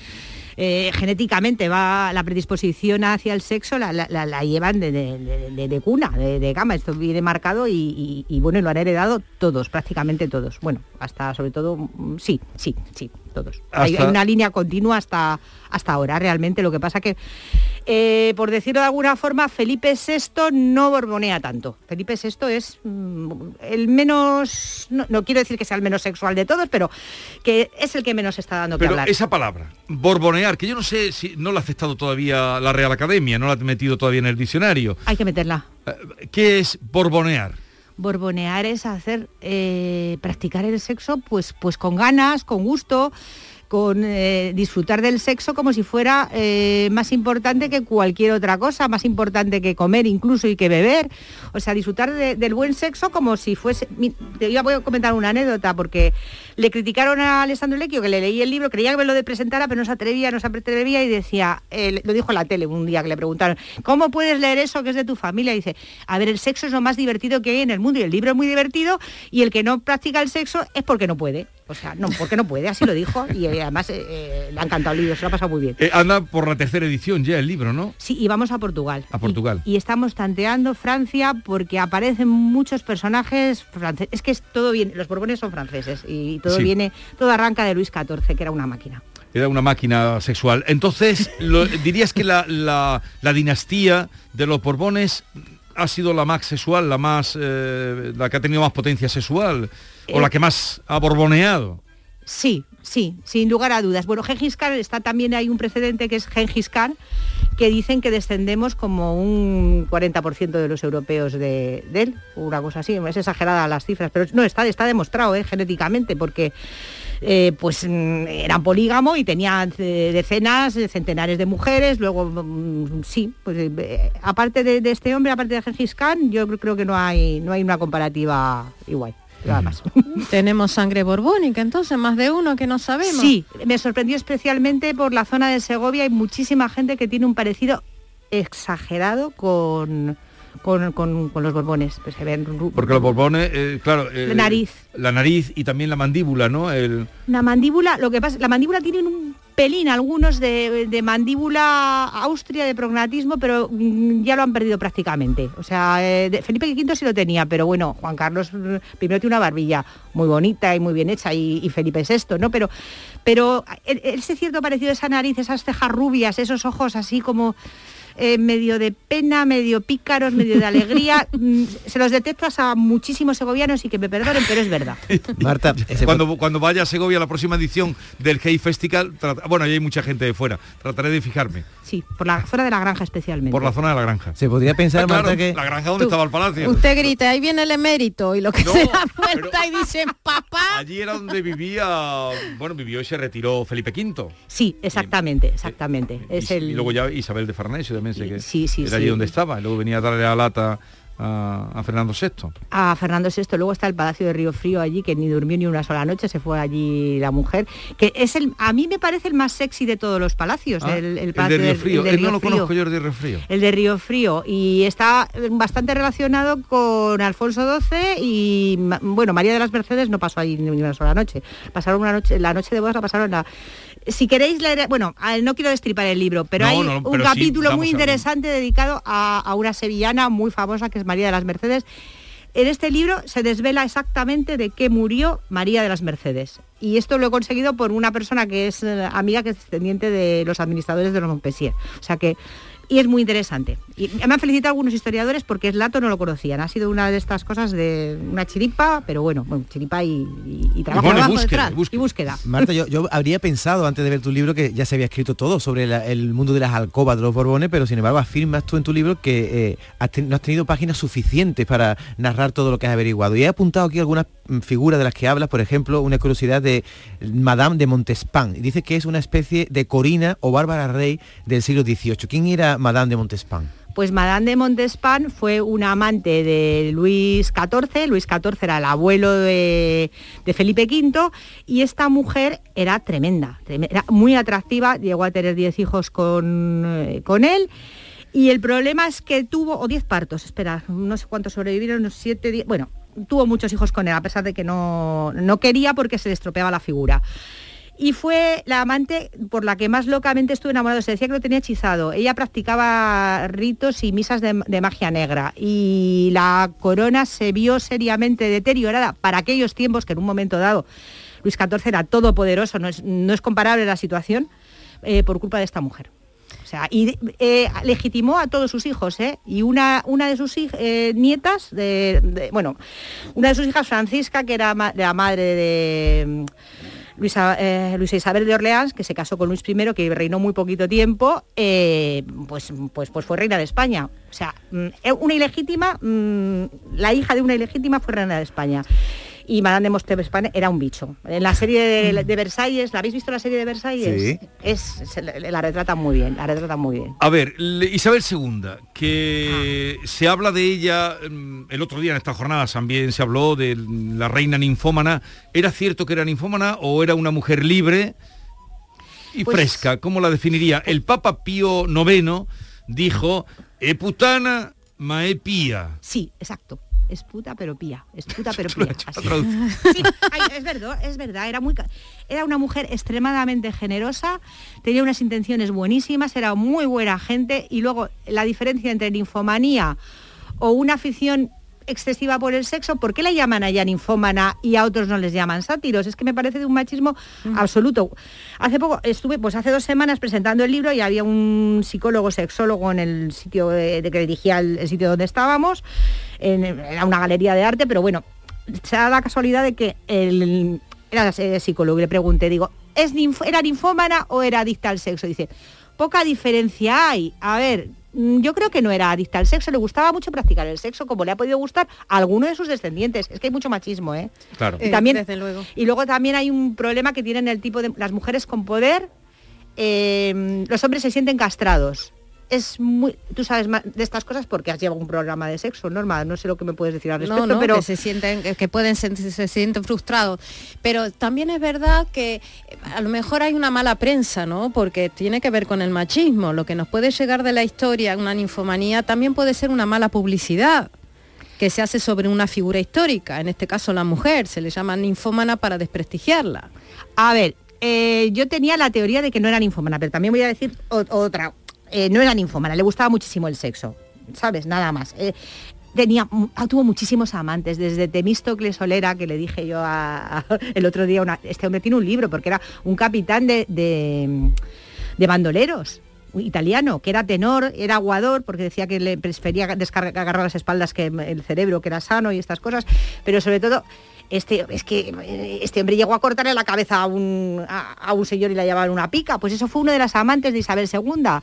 eh, genéticamente, va la predisposición hacia el sexo, la, la- la- la llevan de, de- de- de- de cuna, de, cama. Esto viene marcado y, y- y, bueno, lo han heredado todos, prácticamente todos. Bueno, hasta sobre todo, mm, sí, sí, sí, todos. Hay, Hasta- hay una línea continua hasta, hasta ahora, realmente. Lo que pasa que, eh, por decirlo de alguna forma, Felipe VI no borbonea tanto. Felipe VI es mm, el menos, no, no quiero decir que sea el menos sexual de todos, pero que es el que menos está dando que Pero hablar. esa palabra, borbonear, que yo no sé si no la ha aceptado todavía la Real Academia, no la ha metido todavía en el diccionario. Hay que meterla. ¿Qué es borbonear? Borbonear es hacer, eh, practicar el sexo pues, pues con ganas, con gusto, con eh, disfrutar del sexo como si fuera eh, más importante que cualquier otra cosa, más importante que comer incluso y que beber. O sea, disfrutar de- del buen sexo como si fuese... yo voy a comentar una anécdota porque le criticaron a Alessandro Lecchio que le leí el libro, creía que me lo de presentara, pero no se atrevía, no se atrevía y decía, eh, lo dijo en la tele un día que le preguntaron, ¿cómo puedes leer eso que es de tu familia? Dice, a ver, el sexo es lo más divertido que hay en el mundo y el libro es muy divertido y el que no practica el sexo es porque no puede. O sea, no, porque no puede, así lo dijo y eh, además eh, eh, le ha encantado el libro, se lo ha pasado muy bien. Eh, anda por la tercera edición ya el libro, ¿no? Sí, y vamos a Portugal. A Portugal. Y estamos tanteando Francia porque aparecen muchos personajes franceses. Es que es todo bien, los Borbones son franceses y todo Sí. viene, todo arranca de Luis XIV, que era una máquina. Era una máquina sexual. Entonces, lo- dirías que la, la- la dinastía de los Borbones ha sido la más sexual, la más eh, la que ha tenido más potencia sexual, o Eh, la que más ha borboneado. Sí, sí, sin lugar a dudas. Bueno, Gengis Khan está también hay un precedente que es Gengis Khan, que dicen que descendemos como un 40% de los europeos de, de él, una cosa así, es exagerada las cifras, pero no, está, está demostrado eh, genéticamente, porque eh, pues mm, era polígamo y tenía eh, decenas, eh, centenares de mujeres, luego mm, sí, pues eh, aparte de, de este hombre, aparte de Gengis Khan, yo creo que no hay, no hay una comparativa igual. Nada más. Tenemos sangre borbónica, entonces más de uno que no sabemos. Sí, me sorprendió especialmente por la zona de Segovia. Hay muchísima gente que tiene un parecido exagerado con, con, con- con los borbones. Pues se ven ru- Porque los borbones, eh, claro... eh, La nariz. La nariz y también la mandíbula, ¿no? El, Una mandíbula, lo que pasa, la mandíbula tienen un pelín, algunos de, mandíbula austria, de prognatismo, pero mm, ya lo han perdido prácticamente. O sea, eh, Felipe V sí lo tenía, pero bueno, Juan Carlos mm, primero tiene una barbilla muy bonita y muy bien hecha, y, y Felipe VI, ¿no? Pero, pero e- ese cierto parecido, esa nariz, esas cejas rubias, esos ojos así como eh, medio de pena, medio pícaros, medio de alegría. Mm, Se los detecto a muchísimos segovianos y que me perdonen, pero es verdad. Marta, cuando, cuando vaya a Segovia la próxima edición del Hey Festival, trata- bueno, ahí hay mucha gente de fuera, trataré de fijarme. Sí, por la zona de la granja especialmente. Por la zona de la granja. Se podría pensar, Ah, claro, Marta, que... La granja donde estaba el palacio. Usted grita, ahí viene el emérito y lo que se da vuelta y dicen, papá. Allí era donde vivía, bueno, vivió y se retiró Felipe V. Sí, exactamente, exactamente. Es y, el... y luego ya Isabel de Farnesio también que sí, sí, era allí donde estaba. Y luego venía a darle la lata a, a Fernando VI. a Fernando VI. Luego está el Palacio de Río Frío allí, que ni durmió ni una sola noche, se fue allí la mujer, que es el, a mí me parece el más sexy de todos los palacios, Ah, el, el de Palacio Río Frío. el de Río no lo Frío. conozco yo el de Río Frío. El de Río Frío y está bastante relacionado con Alfonso XII y bueno, María de las Mercedes no pasó allí ni una sola noche. Pasaron una noche, la noche de bodas la pasaron la si queréis leer, bueno, no quiero destripar el libro, pero No, hay no, un pero capítulo muy interesante dedicado a, a una sevillana muy famosa que es María de las Mercedes. En este libro se desvela exactamente de qué murió María de las Mercedes. Y esto lo he conseguido por una persona que es eh, amiga, que es descendiente de los administradores de los Montpensier. O sea que y es muy interesante. Y me han felicitado algunos historiadores porque Eslato no lo conocían. Ha sido una de estas cosas de una chiripa, pero bueno, bueno chiripa y, y- y trabajo, bueno, y trabajo búsqueda, detrás. y Y búsqueda. Marta, yo, yo habría pensado antes de ver tu libro que ya se había escrito todo sobre la- el mundo de las alcobas de los Borbones, pero sin embargo afirmas tú en tu libro que eh, has ten- no has tenido páginas suficientes para narrar todo lo que has averiguado. Y he apuntado aquí algunas figuras de las que hablas, por ejemplo, una curiosidad de Madame de Montespan. Dice que es una especie de Corina o Bárbara Rey del siglo XVIII. ¿Quién era Madame de Montespan? Pues Madame de Montespan fue una amante de Luis XIV. Luis XIV era el abuelo de, Felipe V y esta mujer era tremenda, treme- era muy atractiva, llegó a tener 10 hijos con, eh, con él. Y el problema es que tuvo, o 10 partos, espera, no sé cuántos sobrevivieron, unos 7, 10, bueno, tuvo muchos hijos con él, a pesar de que no, no quería porque se le estropeaba la figura y fue la amante por la que más locamente estuve enamorado. Se decía que lo tenía hechizado. Ella practicaba ritos y misas de, magia negra y la corona se vio seriamente deteriorada para aquellos tiempos que en un momento dado Luis XIV era todopoderoso, no es, no es comparable la situación, eh, por culpa de esta mujer. O sea, y eh, legitimó a todos sus hijos, ¿eh? Y una, una de sus eh, nietas, bueno, una de sus hijas, Francisca, que era la madre de mm, Luisa, eh, Luisa Isabel de Orleans, que se casó con Luis I, que reinó muy poquito tiempo, pues, pues, pues fue reina de España. O sea, mm, una ilegítima, mm, la hija de una ilegítima fue reina de España. Y Madame de Montespan era un bicho. En la serie de, de Versalles, ¿la habéis visto la serie de Versalles? Sí. Es, la la retrata muy bien, la retrata muy bien. A ver, Isabel II, que se habla de ella, mm, el otro día en estas jornadas también se habló de la reina ninfómana. ¿Era cierto que era ninfómana o era una mujer libre y Pues- fresca? ¿Cómo la definiría? El Papa Pío IX dijo, e putana ma e pía. Sí, exacto. Es puta pero pía. Es puta pero pía. Así. Sí, ay, es verdad, es verdad. Era muy, era una mujer extremadamente generosa, tenía unas intenciones buenísimas, era muy buena gente y luego la diferencia entre ninfomanía o una afición excesiva por el sexo, ¿por qué la llaman a ella ninfómana y a otros no les llaman sátiros? Es que me parece de un machismo absoluto. Hace poco estuve, pues hace dos semanas presentando el libro y había un psicólogo sexólogo en el sitio de, de que dirigía el, el sitio donde estábamos, en, era una galería de arte, pero bueno, se da la casualidad de que el, era eh, psicólogo y le pregunté, digo, ¿es ninf- ¿era ninfómana o era adicta al sexo? Dice, poca diferencia hay. A ver, mm, yo creo que no era adicta al sexo, le gustaba mucho practicar el sexo, como le ha podido gustar a alguno de sus descendientes. Es que hay mucho machismo, ¿eh? Claro. Y también, desde luego. Y luego también hay un problema que tienen el tipo de las mujeres con poder, eh, los hombres se sienten castrados. Es muy, tú sabes más de estas cosas porque has llevado un programa de sexo, Norma, no sé lo que me puedes decir al respecto, no, no, pero que se sienten, que- pueden sen- se, sienten frustrados. Pero también es verdad que eh, a lo mejor hay una mala prensa, ¿no? Porque tiene que ver con el machismo. Lo que nos puede llegar de la historia, una ninfomanía, también puede ser una mala publicidad que se hace sobre una figura histórica, en este caso la mujer, se le llama ninfómana para desprestigiarla. A ver, eh, yo tenía la teoría de que no era ninfómana, pero también voy a decir otra. Eh, no era ninfómana, le gustaba muchísimo el sexo, ¿sabes? Nada más. Eh, tenía, ah, tuvo muchísimos amantes, desde Temístocles Solera, que le dije yo a- el otro día, una- este hombre tiene un libro, porque era un capitán de, de bandoleros. Italiano, que era tenor, era aguador, porque decía que le prefería descargar las espaldas que el cerebro, que era sano y estas cosas, pero sobre todo este, es que eh, este hombre llegó a cortarle la cabeza a un, a, un señor y la llevaban una pica. Pues eso fue uno de las amantes de Isabel II.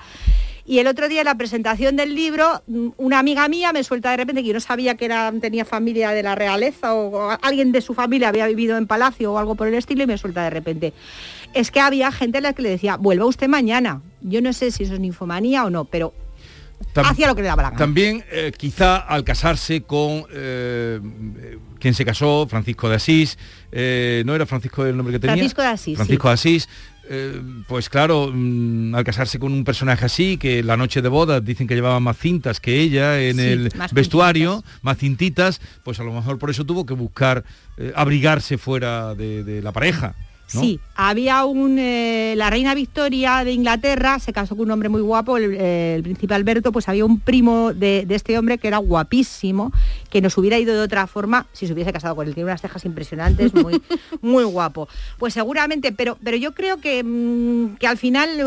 Y el otro día en la presentación del libro, mm, una amiga mía me suelta de repente que yo no sabía que era, tenía familia de la realeza o, alguien de su familia había vivido en palacio o algo por el estilo y me suelta de repente. Es que había gente a la que le decía, vuelva usted mañana. Yo no sé si eso es ninfomanía o no, pero hacía lo que le daba la gana. También eh, quizá al casarse con eh, quien se casó, Francisco de Asís, eh, ¿no era Francisco el nombre que tenía? Francisco de Asís. Francisco de Asís. pues claro, mm, al casarse con un personaje así, que la noche de bodas dicen que llevaba más cintas que ella en el vestuario, más cintitas, pues a lo mejor por eso tuvo que buscar abrigarse fuera de la pareja. Sí, había un... Eh, la reina Victoria de Inglaterra se casó con un hombre muy guapo, el, príncipe Alberto, pues había un primo de, este hombre que era guapísimo, que nos hubiera ido de otra forma si se hubiese casado con él. Tiene unas cejas impresionantes, muy, muy guapo. Pues seguramente, pero, pero yo creo que, mm, que al final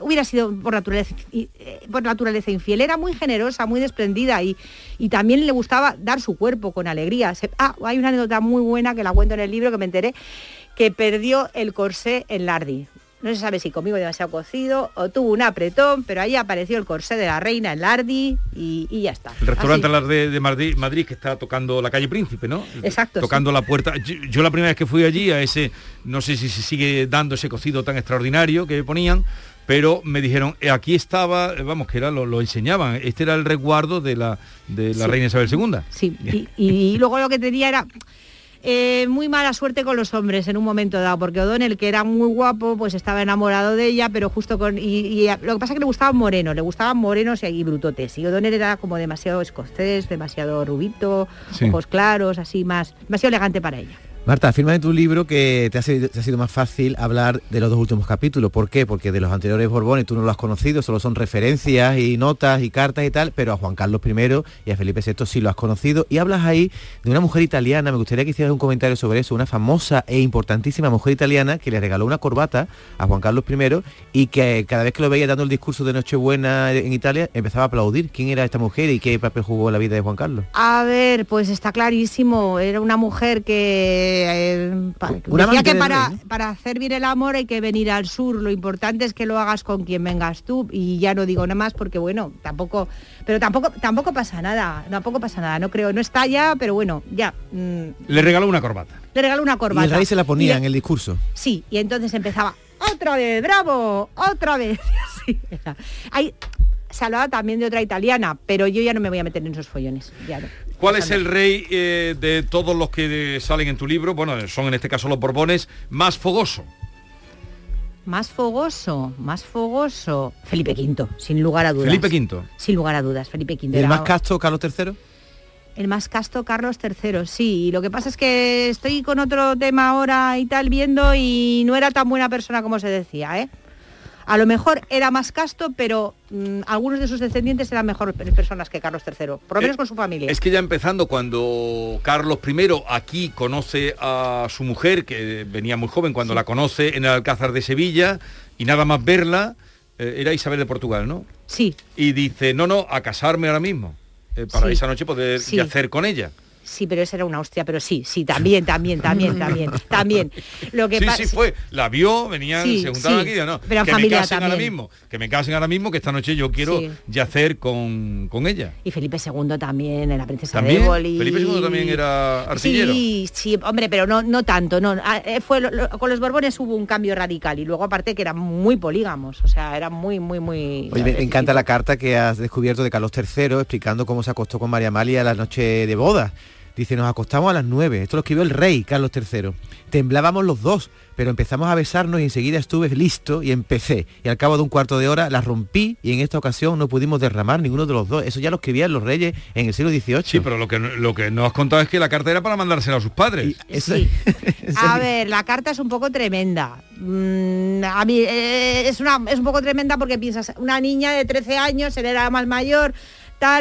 hubiera sido por naturaleza, eh, por naturaleza infiel. Era muy generosa, muy desprendida y, y también le gustaba dar su cuerpo con alegría. ah, hay una anécdota muy buena que la cuento en el libro que me enteré que perdió el corsé en Lardi. No se sabe si conmigo demasiado cocido o tuvo un apretón, pero ahí apareció el corsé de la reina en Lardi y, ya está. El restaurante de, de Madrid, Madrid, que está tocando la calle Príncipe, ¿no? Exacto. Tocando la puerta. Yo, la primera vez que fui allí a ese, no sé si se sigue dando ese cocido tan extraordinario que ponían, pero me dijeron, eh, aquí estaba, eh, vamos, que era lo, enseñaban, este era el resguardo de la, de la reina Isabel II. Sí, y luego lo que tenía era eh, muy mala suerte con los hombres en un momento dado, porque O'Donnell, que era muy guapo, pues estaba enamorado de ella, pero justo con... Y, lo que pasa es que le gustaban morenos, le gustaban morenos y, brutotes. Y O'Donnell era como demasiado escocés, demasiado rubito, ojos claros, así más, demasiado elegante para ella. Marta, afirma en tu libro que te ha, sido, más fácil hablar de los dos últimos capítulos. ¿Por qué? Porque de los anteriores Borbones tú no lo has conocido, solo son referencias y notas y cartas y tal, pero a Juan Carlos I y a Felipe VI sí lo has conocido. Y hablas ahí de una mujer italiana, me gustaría que hicieras un comentario sobre eso, una famosa e importantísima mujer italiana que le regaló una corbata a Juan Carlos I y que cada vez que lo veía dando el discurso de Nochebuena en Italia empezaba a aplaudir. ¿Quién era esta mujer y qué papel jugó en la vida de Juan Carlos? A ver, pues está clarísimo, era una mujer que eh, decía que para, para hacer bien el amor hay que venir al sur, lo importante es que lo hagas con quien vengas tú y ya no digo nada más porque bueno, tampoco, pero tampoco, tampoco pasa nada, tampoco pasa nada, no creo, no está ya, pero bueno, ya. Mm. Le regaló una corbata. Le regaló una corbata. Y el rey se la ponía en el discurso. Sí, y entonces empezaba, otra vez, bravo, otra vez. Hay, se hablaba también de otra italiana, pero yo ya no me voy a meter en esos follones. Ya no. ¿Cuál es el rey eh, de todos los que salen en tu libro? Bueno, son en este caso los Borbones, más fogoso. Más fogoso, más fogoso. Felipe V, sin lugar a dudas. Felipe V. Sin lugar a dudas, Felipe V. el más casto, Carlos III? El más casto, Carlos III, sí. Y lo que pasa es que estoy con otro tema ahora y tal viendo y no era tan buena persona como se decía, ¿eh? A lo mejor era más casto, pero mm, algunos de sus descendientes eran mejores personas que Carlos III, por lo menos eh, con su familia. Es que ya empezando, cuando Carlos I aquí conoce a su mujer, que venía muy joven, cuando la conoce en el Alcázar de Sevilla, y nada más verla, eh, era Isabel de Portugal, ¿no? Sí. Y dice, no, no, a casarme ahora mismo, eh, para esa noche poder hacer con ella. Sí, pero esa era una hostia, pero sí, sí, también, también, también, también, también. Lo que sí, sí fue, la vio, venían, se juntaban aquí, no, pero que me casen ahora mismo, que me casen ahora mismo, que esta noche yo quiero yacer con, con, ella. Y Felipe II también, en la princesa de Éboli. Felipe II también era artillero. Sí, sí, hombre, pero no, no tanto, no. Ah, eh, fue, con los Borbones hubo un cambio radical y luego aparte que eran muy polígamos, o sea, eran muy, muy, muy... Oye, me encanta la carta que has descubierto de Carlos III explicando cómo se acostó con María Amalia la noche de boda. Dice, nos acostamos a las 9. Esto lo escribió el rey Carlos III. Temblábamos los dos, pero empezamos a besarnos y enseguida estuve listo y empecé. Y al cabo de un cuarto de hora la rompí y en esta ocasión no pudimos derramar ninguno de los dos. Eso ya lo escribían los reyes en el siglo XVIII. Sí, pero lo que, lo que no has contado es que la carta era para mandársela a sus padres. a ver, la carta es un poco tremenda. Mm, a mí eh, es, una, es un poco tremenda porque piensas, una niña de 13 años, él era más mayor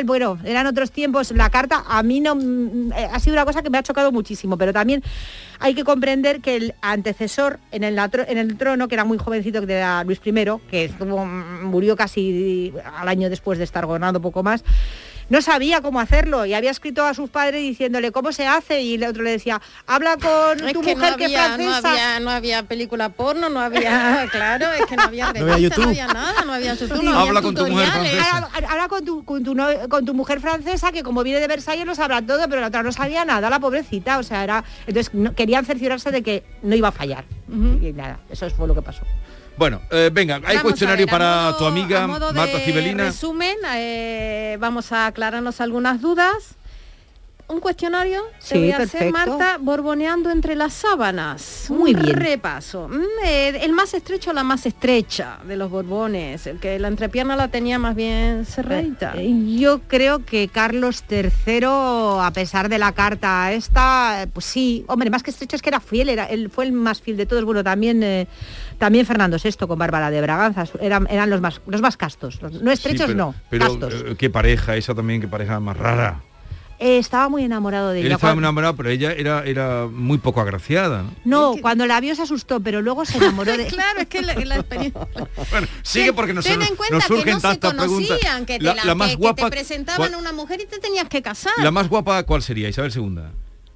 bueno, eran otros tiempos. La carta a mí no mm, eh, ha sido una cosa que me ha chocado muchísimo, pero también hay que comprender que el antecesor en el, en el trono, que era muy jovencito, que era Luis I, que estuvo- murió casi al año después de estar gobernando poco más, no sabía cómo hacerlo y había escrito a sus padres diciéndole cómo se hace y el otro le decía, habla con Es tu que mujer no que es había, no francesa. había, no había película porno, no había, claro, es que no había No había revista, no YouTube. había nada, no había YouTube, no había tutoriales. Habla, habla con, tu, con, tu, no- con tu mujer francesa que como viene de Versalles lo sabrá todo, pero la otra no sabía nada, la pobrecita. O sea, era. Entonces no- querían cerciorarse de que no iba a fallar. Y nada, eso fue lo que pasó. Bueno, eh, venga, hay Vamos cuestionario ver, para modo- tu amiga Marta Cibelina. resumen, eh, vamos a aclararnos algunas dudas. Un cuestionario te Sí, voy a hacer. Marta, borboneando entre las sábanas. Muy Un bien. repaso. Mm, eh, el más estrecho, la más estrecha de los borbones. El que la entrepierna la tenía más bien cerradita. Eh, Yo creo que Carlos III, a pesar de la carta esta, eh, pues sí, hombre, más que estrecho es que era fiel, era, él fue el más fiel de todos. Bueno, también eh, también Fernando VI con Bárbara de Braganza, eran, eran los más los más castos. Los- no Sí, estrechos pero, no, Pero castos. eh, qué pareja, esa también, qué pareja más rara. Eh, estaba muy enamorado de Él ella. estaba Cuando- enamorado, pero ella era, era muy poco agraciada. ¿no? No, cuando la vio se asustó, pero luego se enamoró de... claro, es que la, la experiencia... Bueno, sigue porque nos, Ten en cuenta nos surgen que no se tantas preguntas. conocían, que te, La, la- la más que- que guapa, te presentaban ¿cuál- a una mujer y te tenías que casar. la más guapa, ¿cuál sería? Isabel II.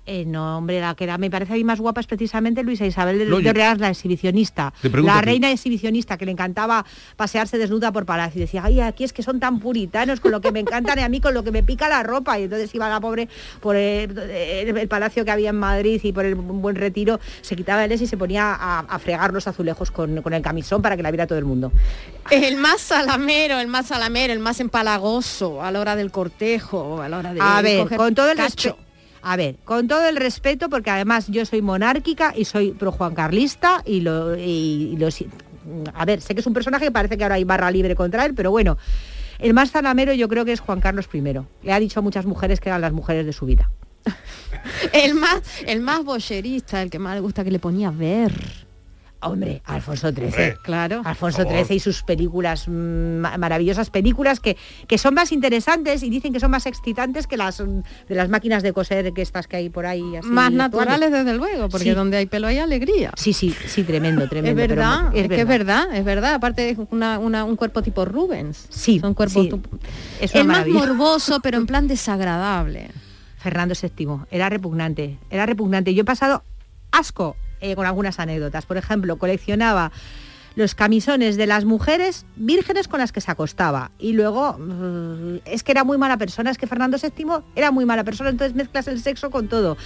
Eh, no, hombre, la que era, me parece a mí más guapa es precisamente Luisa Isabel de, No, de Orleans, la exhibicionista. La reina exhibicionista, que le encantaba pasearse desnuda por palacio. Y decía, ay, aquí es que son tan puritanos con lo que me encantan y a mí con lo que me pica la ropa. Y entonces iba la pobre por el, el- el palacio que había en Madrid y por el buen retiro, se quitaba el ese y se ponía a, a fregar los azulejos con, con el camisón para que la viera todo el mundo. El más salamero, el más salamero, el más empalagoso a la hora del cortejo, a la hora de A ver, coger con todo el cacho. A ver, con todo el respeto, porque además yo soy monárquica y soy pro Juan y lo, a ver, sé que es un personaje que parece que ahora hay barra libre contra él, pero bueno, el más zalamero yo creo que es Juan Carlos I. Le ha dicho a muchas mujeres que eran las mujeres de su vida. El más, el más bocherista, el que más le gusta que le ponía ver. Hombre, Alfonso XIII. Hombre, claro. Alfonso. XIII y sus películas, mm, ma- maravillosas películas que, que son más interesantes y dicen que son más excitantes que las mm, de las máquinas de coser que estas que hay por ahí. así Más naturales desde luego, porque Sí. donde hay pelo hay alegría. Sí, sí, sí, tremendo, tremendo. es pero verdad, es es, que es verdad, es verdad. Aparte es una- una- un cuerpo tipo Rubens. Sí, son cuerpos sí. tu- Es el más morboso, pero en plan desagradable. Fernando VII, era repugnante, era repugnante. Yo he pasado asco eh, con algunas anécdotas. Por ejemplo, coleccionaba los camisones de las mujeres vírgenes con las que se acostaba. Y luego, mm, es que era muy mala persona, es que Fernando VII era muy mala persona, entonces mezclas el sexo con todo.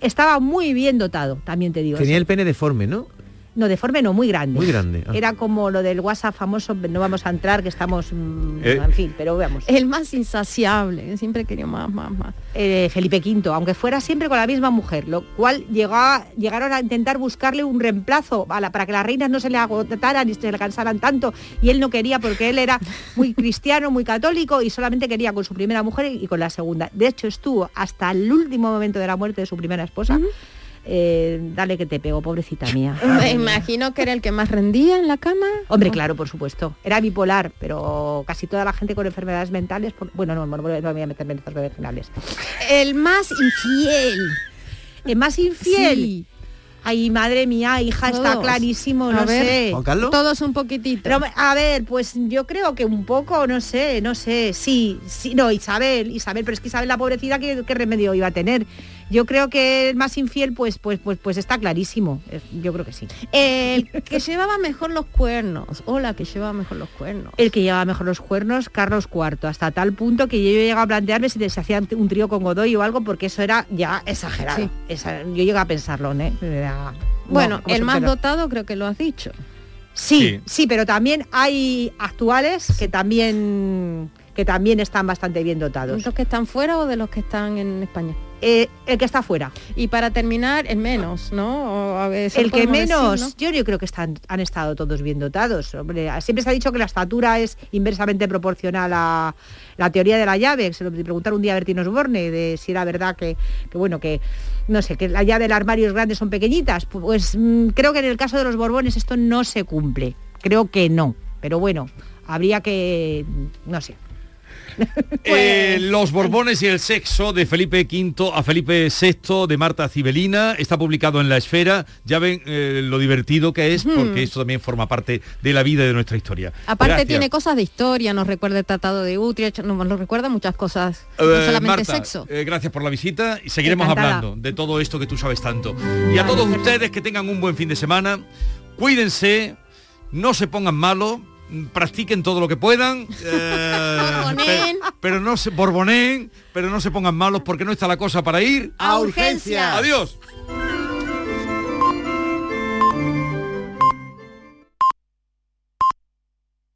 Estaba muy bien dotado, también te digo. Tenía el pene deforme, ¿no? No, deforme no, muy grande. Muy grande, ah. Era como lo del WhatsApp famoso, no vamos a entrar, que estamos, mm, Eh. en fin, pero veamos. El más insaciable, siempre quería más, más, más. eh, Felipe V, aunque fuera siempre con la misma mujer, lo cual llegaba, llegaron a intentar buscarle un reemplazo a la- para que las reinas no se le agotaran y se le cansaran tanto, y él no quería porque él era muy cristiano, muy católico y solamente quería con su primera mujer y con la segunda. De hecho, estuvo hasta el último momento de la muerte de su primera esposa. Eh, dale que te pego, pobrecita mía. Me imagino que era el que más rendía en la cama. Hombre, claro, por supuesto. Era bipolar, pero casi toda la gente con enfermedades mentales, por- bueno, no, no, no voy a meterme en enfermedades mentales. El más infiel. El más infiel. Sí. Ay, madre mía, hija, está clarísimo, A no ver, sé. ¿Juan Carlos? Todos un poquitito. Pero, a ver, pues yo creo que un poco, no sé, no sé, sí, sí, no, Isabel, Isabel, pero es que Isabel la pobrecita, ¿qué, qué remedio iba a tener? Yo creo que el más infiel, pues, pues, pues, pues está clarísimo. Es- Yo creo que sí. El que llevaba mejor los cuernos. Hola, que llevaba mejor los cuernos. El que llevaba mejor los cuernos, Carlos IV, hasta tal punto que yo llegué a plantearme si se hacía un trío con Godoy o algo, porque eso era ya exagerado. Sí. Esa- yo llegué a pensarlo, ¿eh? Era- Bueno, no, el más dotado creo que lo has dicho. Sí, Sí. sí, pero también hay actuales que también que también están bastante bien dotados. ¿De los que están fuera o de los que están en España? Eh, el que está fuera. Y para terminar, el menos, ¿no? O a El que decir, menos, ¿no? yo, yo creo que están, han estado todos bien dotados. Hombre, siempre se ha dicho que la estatura es inversamente proporcional a la teoría de la llave. Se lo preguntaron un día a Bertino Osborne de si era verdad que, que, bueno, que no sé, que la llave del armario es grande, son pequeñitas. Pues mm, creo que en el caso de los Borbones esto no se cumple. Creo que no. Pero bueno, habría que, no sé. Eh, los Borbones y el sexo de Felipe V a Felipe VI de Marta Cibelina está publicado en La Esfera. Ya ven eh, lo divertido que es porque esto también forma parte de la vida y de nuestra historia. Aparte Gracias. tiene cosas de historia, nos recuerda el Tratado de Utrecht, nos, nos recuerda muchas cosas, no Eh, solamente Marta, sexo. gracias por la visita y seguiremos Encantada. hablando de todo esto que tú sabes tanto. Y a todos ustedes que tengan un buen fin de semana, cuídense, no se pongan malos, practiquen todo lo que puedan, eh, pero no se borboneen, pero no se pongan malos porque no está la cosa para ir A urgencias. Adiós.